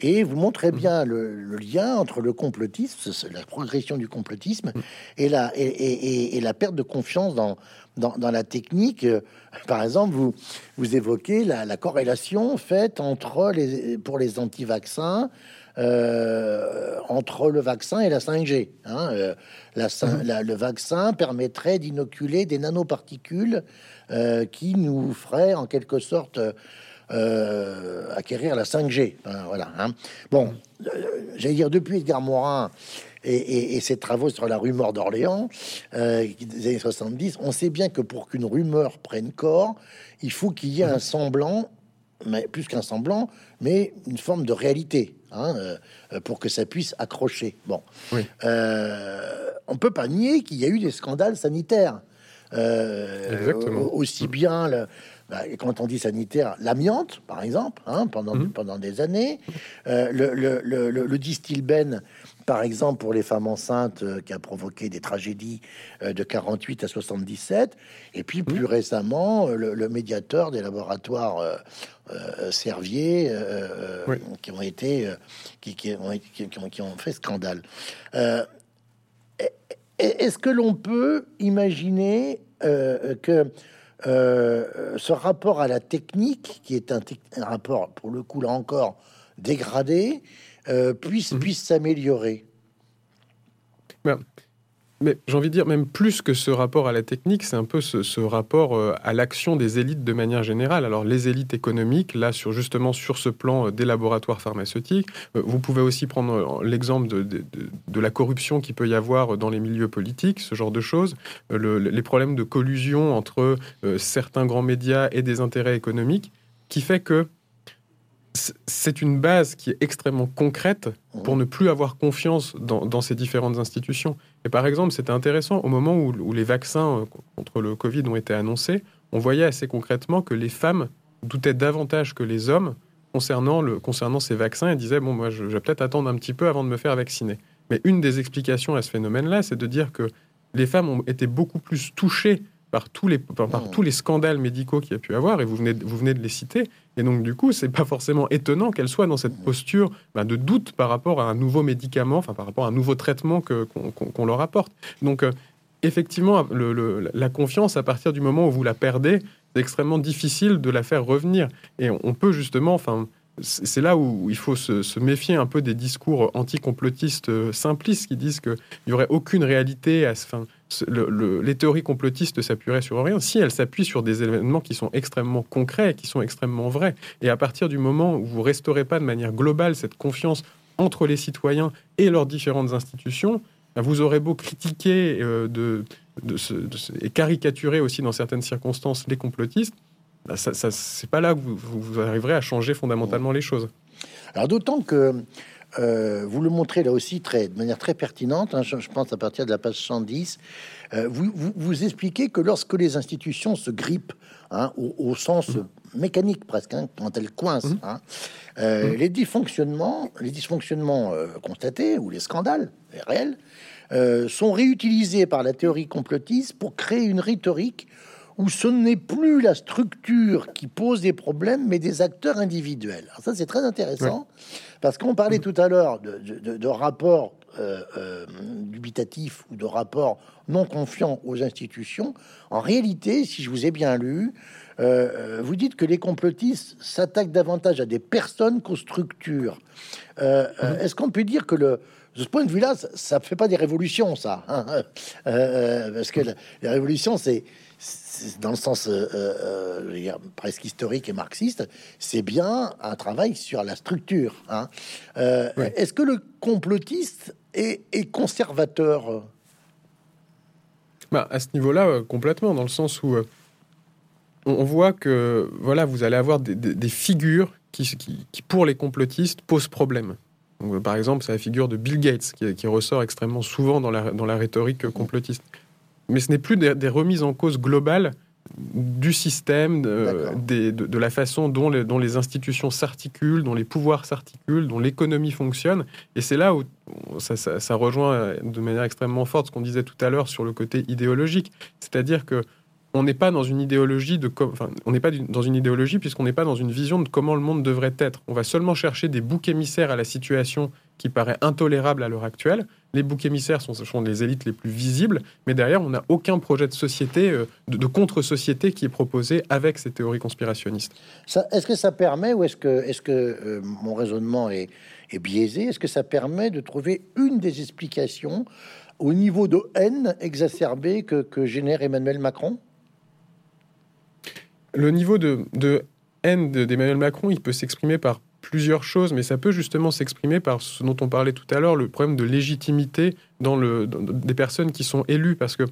et vous montrez mhm. bien le, lien entre le complotisme, la progression du complotisme, mhm. et, la, et, et, la perte de confiance dans, dans, dans la technique. Par exemple, vous, vous évoquez la, corrélation faite entre les, pour les anti-vaccins euh, entre le vaccin et la 5G. Hein, euh, mhm. la, le vaccin permettrait d'inoculer des nanoparticules euh, qui nous feraient en quelque sorte acquérir la 5G. voilà. Hein. Bon, j'allais dire depuis Edgar Morin et, ses travaux sur la rumeur d'Orléans euh, des années 70, on sait bien que pour qu'une rumeur prenne corps, il faut qu'il y ait un semblant, mais plus qu'un semblant, mais une forme de réalité. Hein, euh, pour que ça puisse accrocher. Bon, euh, on peut pas nier qu'il y a eu des scandales sanitaires. Euh, aussi bien le, bah, quand on dit sanitaire, l'amiante, par exemple, hein, pendant, mhm. pendant des années, euh, le, le, le, le distilben par exemple pour les femmes enceintes euh, qui a provoqué des tragédies euh, de 48 à 77, et puis plus mmh. récemment euh, le, médiateur des laboratoires Servier qui ont été qui, qui, ont, qui, ont, fait scandale. Est-ce que l'on peut imaginer que ce rapport à la technique, qui est un, un rapport pour le coup là encore dégradé, euh, puisse, mmh. puisse s'améliorer Mais j'ai envie de dire, même plus que ce rapport à la technique, c'est un peu ce, rapport euh, à l'action des élites de manière générale. Alors, les élites économiques, là, sur, justement, sur ce plan euh, des laboratoires pharmaceutiques, euh, vous pouvez aussi prendre l'exemple de, la corruption qui peut y avoir dans les milieux politiques, ce genre de choses, les problèmes de collusion entre certains grands médias et des intérêts économiques, qui fait que c'est une base qui est extrêmement concrète pour ne plus avoir confiance dans, ces différentes institutions. Et par exemple, c'était intéressant au moment où, les vaccins euh, contre le Covid ont été annoncés, on voyait assez concrètement que les femmes doutaient davantage que les hommes concernant, le, concernant ces vaccins et disaient, bon, moi, je, vais peut-être attendre un petit peu avant de me faire vacciner. Mais une des explications à ce phénomène-là, c'est de dire que les femmes ont été beaucoup plus touchées par tous les, par, mmh. tous les scandales médicaux qu'il y a pu avoir, et vous venez, vous venez de les citer. Et donc, du coup, c'est pas forcément étonnant qu'elles soient dans cette posture bah, de doute par rapport à un nouveau médicament, enfin, par rapport à un nouveau traitement qu'on leur apporte. Donc, euh, effectivement, le, la confiance, à partir du moment où vous la perdez, c'est extrêmement difficile de la faire revenir. Et on, peut justement, enfin, c'est là où il faut se, méfier un peu des discours anticomplotistes euh, simplistes qui disent qu'il n'y aurait aucune réalité à les théories complotistes s'appuieraient sur rien si elles s'appuient sur des événements qui sont extrêmement concrets, qui sont extrêmement vrais. Et à partir du moment où vous restaurez pas de manière globale cette confiance entre les citoyens et leurs différentes institutions, bah, vous aurez beau critiquer euh, et caricaturer aussi dans certaines circonstances les complotistes, bah, ça, c'est pas là que vous, vous, arriverez à changer fondamentalement les choses. Alors d'autant que euh, vous le montrez là aussi très, de manière très pertinente, hein, je, pense à partir de la page 110, euh, vous, vous, expliquez que lorsque les institutions se grippent, hein, au, sens mmh. mécanique presque, hein, quand elles coincent, mmh. Euh, mmh. les dysfonctionnements, les dysfonctionnements constatés ou les scandales réels sont réutilisés par la théorie complotiste pour créer une rhétorique où ce n'est plus la structure qui pose des problèmes, mais des acteurs individuels. Alors ça, c'est très intéressant, parce qu'on parlait tout à l'heure de, de, de, rapports euh, euh, dubitatifs ou de rapports non confiants aux institutions. En réalité, si je vous ai bien lu, euh, vous dites que les complotistes s'attaquent davantage à des personnes qu'aux structures. Mm-hmm. Est-ce qu'on peut dire que le, de ce point de vue-là, ça ne fait pas des révolutions, ça. Hein, parce que la, les révolutions, c'est dans le sens euh, euh, presque historique et marxiste, c'est bien un travail sur la structure. Hein. Euh, est-ce que le complotiste est, conservateur? Bah, À ce niveau-là, complètement, dans le sens où on voit que voilà, vous allez avoir des, figures qui, qui, pour les complotistes, posent problème. par exemple, c'est la figure de Bill Gates qui, ressort extrêmement souvent dans la, dans la rhétorique complotiste mais ce n'est plus des, remises en cause globales du système, de, de, la façon dont les, dont les institutions s'articulent, dont les pouvoirs s'articulent, dont l'économie fonctionne. Et c'est là où ça, ça, rejoint de manière extrêmement forte ce qu'on disait tout à l'heure sur le côté idéologique. C'est-à-dire que on n'est pas dans une idéologie de enfin, on n'est pas dans une idéologie puisqu'on n'est pas dans une vision de comment le monde devrait être. On va seulement chercher des boucs émissaires à la situation qui paraît intolérable à l'heure actuelle. Les boucs émissaires sont, sont les élites les plus visibles, mais derrière, on n'a aucun projet de société, euh, de, contre-société qui est proposé avec ces théories conspirationnistes. Est-ce que ça permet, ou est-ce que, est -ce que euh, mon raisonnement est, est biaisé, est-ce que ça permet de trouver une des explications au niveau de haine exacerbée que, que génère Emmanuel Macron? Le niveau de, haine d'Emmanuel Macron, il peut s'exprimer par plusieurs choses, mais ça peut justement s'exprimer par ce dont on parlait tout à l'heure, le problème de légitimité dans le, des personnes qui sont élues, parce que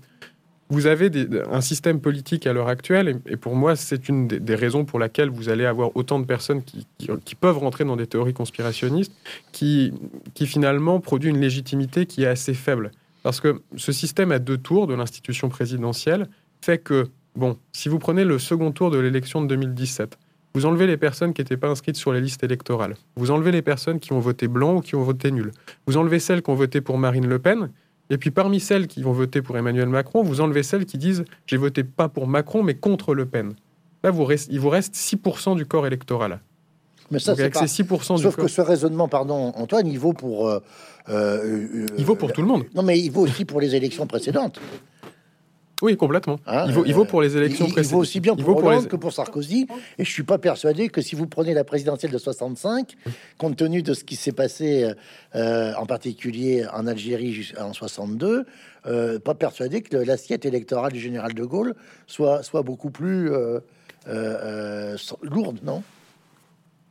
vous avez un système politique à l'heure actuelle, et, pour moi, c'est une des, raisons pour laquelle vous allez avoir autant de personnes qui, peuvent rentrer dans des théories conspirationnistes, qui, qui finalement produit une légitimité qui est assez faible. Parce que ce système à deux tours de l'institution présidentielle fait que Bon, si vous prenez le second tour de l'élection de 2017, vous enlevez les personnes qui n'étaient pas inscrites sur les listes électorales. Vous enlevez les personnes qui ont voté blanc ou qui ont voté nul. Vous enlevez celles qui ont voté pour Marine Le Pen. Et puis parmi celles qui vont voter pour Emmanuel Macron, vous enlevez celles qui disent j'ai voté pas pour Macron mais contre Le Pen. Là, vous il vous reste 6% du corps électoral. Mais ça, c'est pas... 6% Sauf que ce raisonnement, pardon, Antoine, il vaut pour. Euh, euh, il vaut pour tout le monde. Non, mais il vaut aussi pour les élections précédentes. Oui, complètement. Hein, il, vaut, il, vaut, pour les élections précédentes. Il vaut aussi bien pour Hollande que pour Sarkozy. Et je suis pas persuadé que si vous prenez la présidentielle de 65, compte tenu de ce qui s'est passé, euh, en particulier en Algérie en 62, euh, pas persuadé que l'assiette électorale du général de Gaulle soit, soit beaucoup plus euh, lourde, non?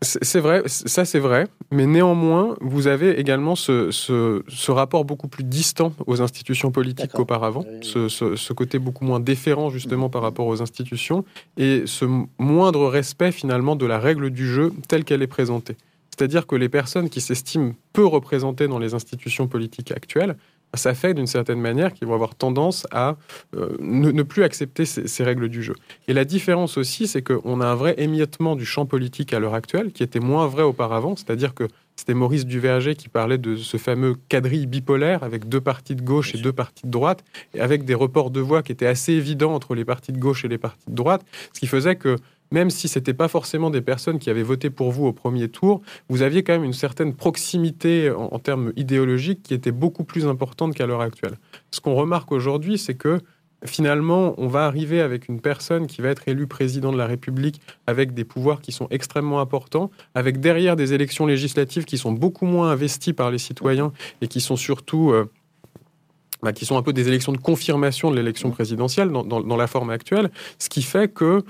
C'est vrai, ça c'est vrai, mais néanmoins, vous avez également ce, ce, rapport beaucoup plus distant aux institutions politiques qu'auparavant, ce, ce, côté beaucoup moins déférent justement par rapport aux institutions, et ce moindre respect finalement de la règle du jeu telle qu'elle est présentée. C'est-à-dire que les personnes qui s'estiment peu représentées dans les institutions politiques actuelles ça fait d'une certaine manière qu'ils vont avoir tendance à euh, ne, plus accepter ces, règles du jeu. Et la différence aussi, c'est qu'on a un vrai émiettement du champ politique à l'heure actuelle, qui était moins vrai auparavant, c'est-à-dire que c'était Maurice Duverger qui parlait de ce fameux quadrille bipolaire avec deux partis de gauche et deux partis de droite, et avec des reports de voix qui étaient assez évidents entre les partis de gauche et les partis de droite, ce qui faisait que même si ce n'était pas forcément des personnes qui avaient voté pour vous au premier tour, vous aviez quand même une certaine proximité en, termes idéologiques qui était beaucoup plus importante qu'à l'heure actuelle. Ce qu'on remarque aujourd'hui, c'est que finalement, on va arriver avec une personne qui va être élue président de la République avec des pouvoirs qui sont extrêmement importants, avec derrière des élections législatives qui sont beaucoup moins investies par les citoyens et qui sont surtout... Euh, bah, qui sont un peu des élections de confirmation de l'élection présidentielle dans, dans, la forme actuelle, ce qui fait que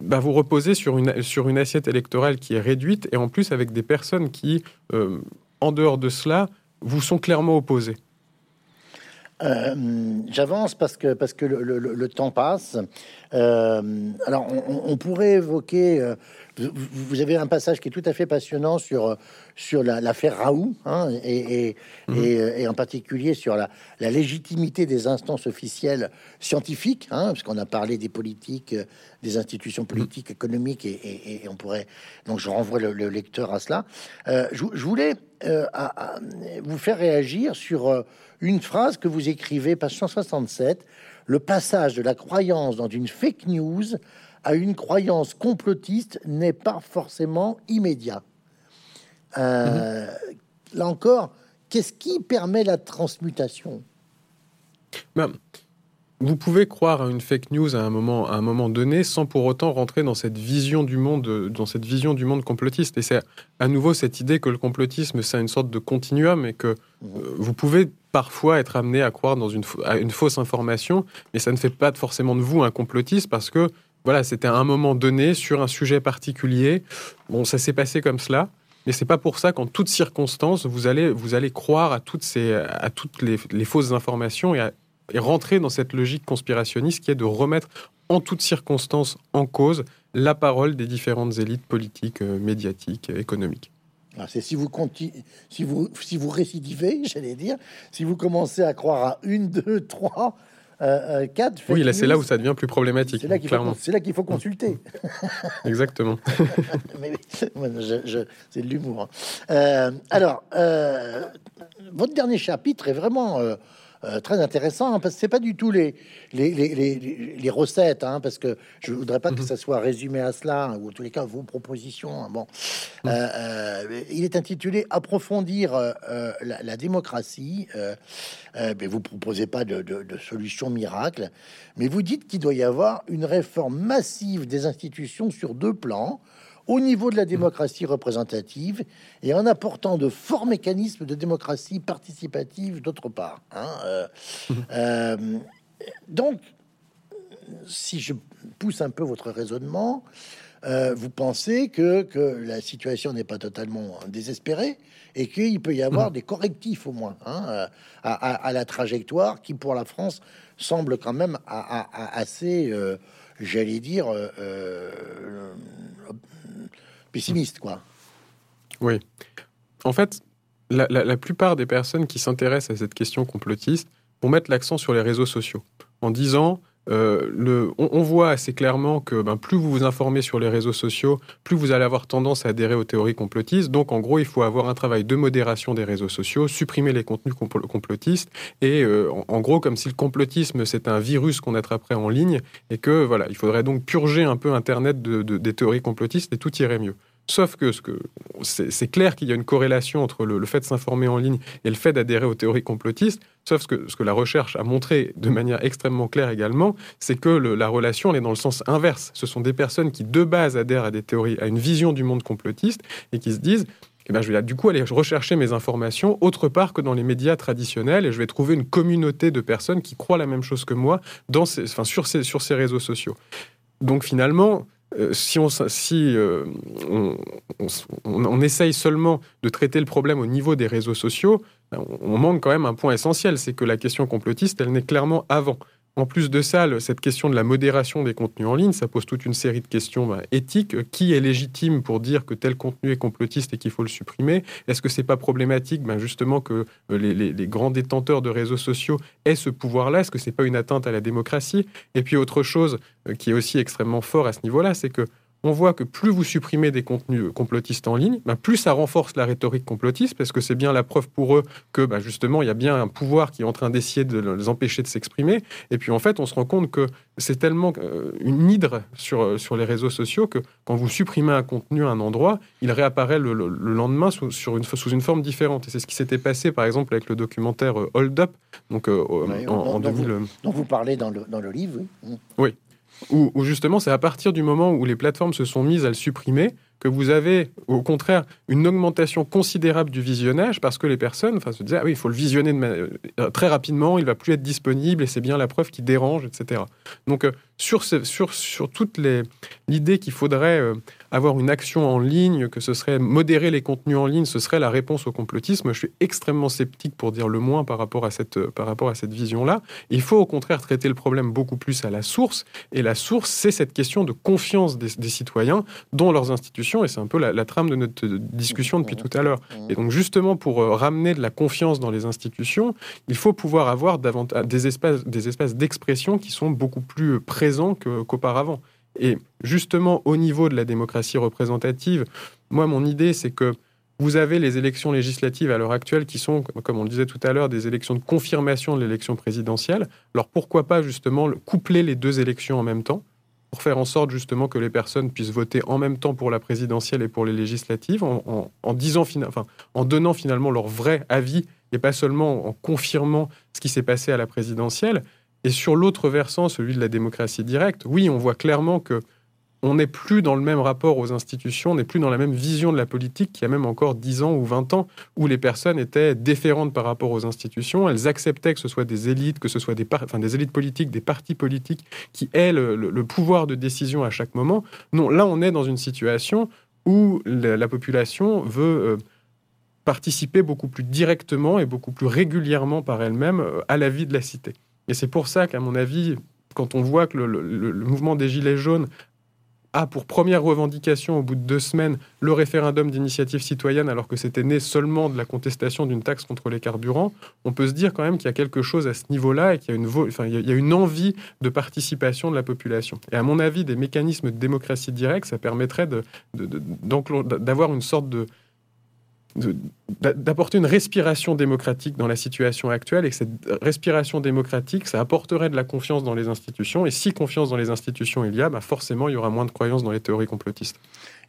bah, vous reposez sur une, sur une assiette électorale qui est réduite et en plus avec des personnes qui, euh, en dehors de cela, vous sont clairement opposées. Euh, j'avance parce que, parce que le, temps passe. Euh, alors, on, pourrait évoquer. Vous, avez un passage qui est tout à fait passionnant sur sur l'affaire Raoult hein, et, mhm. et, en particulier sur la, la, légitimité des instances officielles scientifiques, hein, parce qu'on a parlé des politiques, des institutions politiques, économiques, et, on pourrait. Donc, je renvoie le, lecteur à cela. je, voulais vous faire réagir sur une phrase que vous écrivez, page 167, le passage de la croyance dans une fake news à une croyance complotiste n'est pas forcément immédiat. Euh, là encore, qu'est-ce qui permet la transmutation? Ben, vous pouvez croire à une fake news à un moment, à un moment donné, sans pour autant rentrer dans cette vision du monde, dans cette vision du monde complotiste. Et c'est à nouveau cette idée que le complotisme, c'est une sorte de continuum et que euh, vous pouvez parfois être amené à croire dans une, à une fausse information, mais ça ne fait pas forcément de vous un complotiste parce que voilà, c'était à un moment donné sur un sujet particulier. Bon, ça s'est passé comme cela. Mais c'est pas pour ça qu'en toutes circonstances, vous allez, vous allez croire à toutes, ces, à toutes les, les fausses informations et à rentrer dans cette logique conspirationniste qui est de remettre en toutes circonstances en cause la parole des différentes élites politiques, euh, médiatiques, économiques. Ah, c'est si vous, si, vous, si vous récidivez, j'allais dire, si vous commencez à croire à une, deux, trois, euh, euh. Oui, là, c'est là où ça devient plus problématique. C'est là qu'il faut, faut, consulter. Exactement. c'est de l'humour. Hein. Euh, alors, votre dernier chapitre est vraiment euh, très intéressant hein, parce que c'est pas du tout les les, les, les, recettes hein, parce que je voudrais pas que mhm. ça soit résumé à cela ou en tous les cas vos propositions hein, bon mhm. euh, euh, il est intitulé approfondir la, démocratie mais vous proposez pas de, de, de solution miracle mais vous dites qu'il doit y avoir une réforme massive des institutions sur deux plans au niveau de la démocratie représentative et en apportant de forts mécanismes de démocratie participative d'autre part. Hein, euh, euh, donc, si je pousse un peu votre raisonnement, euh, vous pensez que, que la situation n'est pas totalement désespérée et qu'il peut y avoir des correctifs au moins hein, à, la trajectoire qui pour la France semble quand même assez, j'allais dire, pessimiste, quoi. Oui. En fait, la, plupart des personnes qui s'intéressent à cette question complotiste vont mettre l'accent sur les réseaux sociaux en disant euh, le, on, voit assez clairement que ben, plus vous vous informez sur les réseaux sociaux, plus vous allez avoir tendance à adhérer aux théories complotistes. Donc, en gros, il faut avoir un travail de modération des réseaux sociaux, supprimer les contenus complotistes, et euh, en, gros, comme si le complotisme c'est un virus qu'on attraperait en ligne, et que voilà, il faudrait donc purger un peu Internet de, des théories complotistes et tout irait mieux. Sauf que, ce que c'est clair qu'il y a une corrélation entre le, fait de s'informer en ligne et le fait d'adhérer aux théories complotistes. Sauf que, ce que la recherche a montré de manière extrêmement claire également, c'est que la relation elle est dans le sens inverse. Ce sont des personnes qui de base adhèrent à des théories, à une vision du monde complotiste et qui se disent eh ben, je vais du coup aller rechercher mes informations autre part que dans les médias traditionnels et je vais trouver une communauté de personnes qui croient la même chose que moi dans enfin, sur, ces, sur ces réseaux sociaux. Donc finalement, euh, si, on, si euh, on, essaye seulement de traiter le problème au niveau des réseaux sociaux, ben, on manque quand même un point essentiel, c'est que la question complotiste, elle n'est clairement avant. En plus de ça, cette question de la modération des contenus en ligne, ça pose toute une série de questions ben, éthiques. Qui est légitime pour dire que tel contenu est complotiste et qu'il faut le supprimer? Est-ce que c'est pas problématique, ben, justement, que euh, les, grands détenteurs de réseaux sociaux aient ce pouvoir-là? Est-ce que c'est pas une atteinte à la démocratie? Et puis autre chose euh, qui est aussi extrêmement fort à ce niveau-là, c'est que on voit que plus vous supprimez des contenus complotistes en ligne, ben, plus ça renforce la rhétorique complotiste, parce que c'est bien la preuve pour eux que ben, justement, il y a bien un pouvoir qui est en train d'essayer de les empêcher de s'exprimer. Et puis en fait, on se rend compte que c'est tellement euh, une hydre sur, euh, sur les réseaux sociaux que quand vous supprimez un contenu à un endroit, il réapparaît le, lendemain sous, sur une, sous une forme différente. Et c'est ce qui s'était passé, par exemple, avec le documentaire euh, Hold Up, donc en, 2000. Dont vous, parlez dans le, dans le livre, oui. Oui, où, justement c'est à partir du moment où les plateformes se sont mises à le supprimer que vous avez au contraire une augmentation considérable du visionnage parce que les personnes se disaient ah oui il faut le visionner euh, très rapidement il va plus être disponible et c'est bien la preuve qui dérange etc donc euh, sur, sur, sur toute l'idée qu'il faudrait euh, avoir une action en ligne, que ce serait modérer les contenus en ligne, ce serait la réponse au complotisme, je suis extrêmement sceptique pour dire le moins par rapport à cette, euh, par rapport à cette vision-là. Il faut au contraire traiter le problème beaucoup plus à la source. Et la source, c'est cette question de confiance des, citoyens dans leurs institutions. Et c'est un peu la, trame de notre discussion depuis tout à l'heure. Et donc justement, pour euh, ramener de la confiance dans les institutions, il faut pouvoir avoir davantage, des espaces des espaces d'expression qui sont beaucoup plus présents qu'auparavant. et justement, au niveau de la démocratie représentative, moi, mon idée, c'est que vous avez les élections législatives à l'heure actuelle qui sont, comme on le disait tout à l'heure, des élections de confirmation de l'élection présidentielle. Alors pourquoi pas justement coupler les deux élections en même temps pour faire en sorte justement que les personnes puissent voter en même temps pour la présidentielle et pour les législatives, en, disant, en donnant finalement leur vrai avis et pas seulement en confirmant ce qui s'est passé à la présidentielle. Et sur l'autre versant, celui de la démocratie directe, oui, on voit clairement que on n'est plus dans le même rapport aux institutions, on n'est plus dans la même vision de la politique qu'il y a même encore 10 ans ou 20 ans, où les personnes étaient déférentes par rapport aux institutions, elles acceptaient que ce soit des élites, que ce soit des, élites politiques, des partis politiques qui aient le, pouvoir de décision à chaque moment. Non, là, on est dans une situation où la, population veut... Euh, participer beaucoup plus directement et beaucoup plus régulièrement par elle-même euh, à la vie de la cité. Et c'est pour ça qu'à mon avis, quand on voit que le, mouvement des Gilets jaunes a pour première revendication, au bout de deux semaines, le référendum d'initiative citoyenne, alors que c'était né seulement de la contestation d'une taxe contre les carburants, on peut se dire quand même qu'il y a quelque chose à ce niveau-là et qu'il y, a une il y a une envie de participation de la population. Et à mon avis, des mécanismes de démocratie directe, ça permettrait d'avoir une sorte de, d'apporter une respiration démocratique dans la situation actuelle et cette respiration démocratique, ça apporterait de la confiance dans les institutions. Et si confiance dans les institutions il y a, bah forcément, il y aura moins de croyance dans les théories complotistes.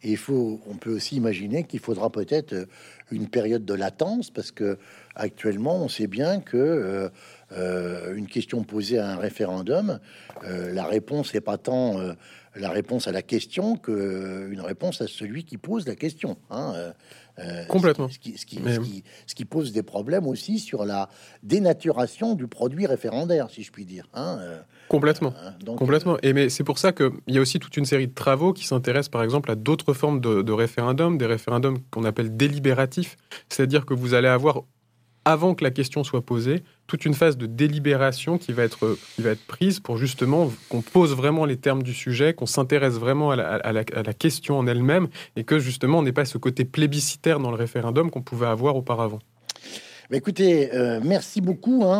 Il faut, on peut aussi imaginer qu'il faudra peut-être euh, une période de latence parce que actuellement, on sait bien que euh, euh, une question posée à un référendum, la réponse n'est pas tant la réponse à la question que une réponse à celui qui pose la question. Hein. Euh, Complètement. Ce qui, ce, qui, pose des problèmes aussi sur la dénaturation du produit référendaire, si je puis dire. Hein, euh, Complètement. Hein, donc, Complètement. Euh, Et mais c'est pour ça qu'il y a aussi toute une série de travaux qui s'intéressent, par exemple, à d'autres formes de, de référendums, des référendums qu'on appelle délibératifs, c'est-à-dire que vous allez avoir avant que la question soit posée, toute une phase de délibération qui va être, qui va être prise pour justement qu'on pose vraiment les termes du sujet, qu'on s'intéresse vraiment à la, question en elle-même et que justement on n'ait pas ce côté plébiscitaire dans le référendum qu'on pouvait avoir auparavant. écoutez, euh, merci beaucoup hein,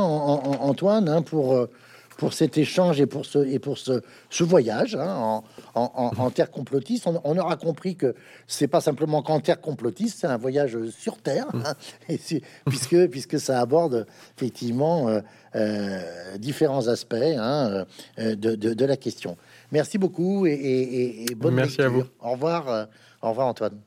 Antoine hein, pour, euh, pour cet échange et pour ce, et pour ce, ce voyage hein, en, en, terre complotiste. On, aura compris que c'est pas simplement qu'en terre complotiste, c'est un voyage sur Terre, hein, et puisque, puisque ça aborde effectivement euh, euh, différents aspects hein, euh, de, de, la question. Merci beaucoup et, et, bonne Merci à vous. Au revoir, au revoir Antoine.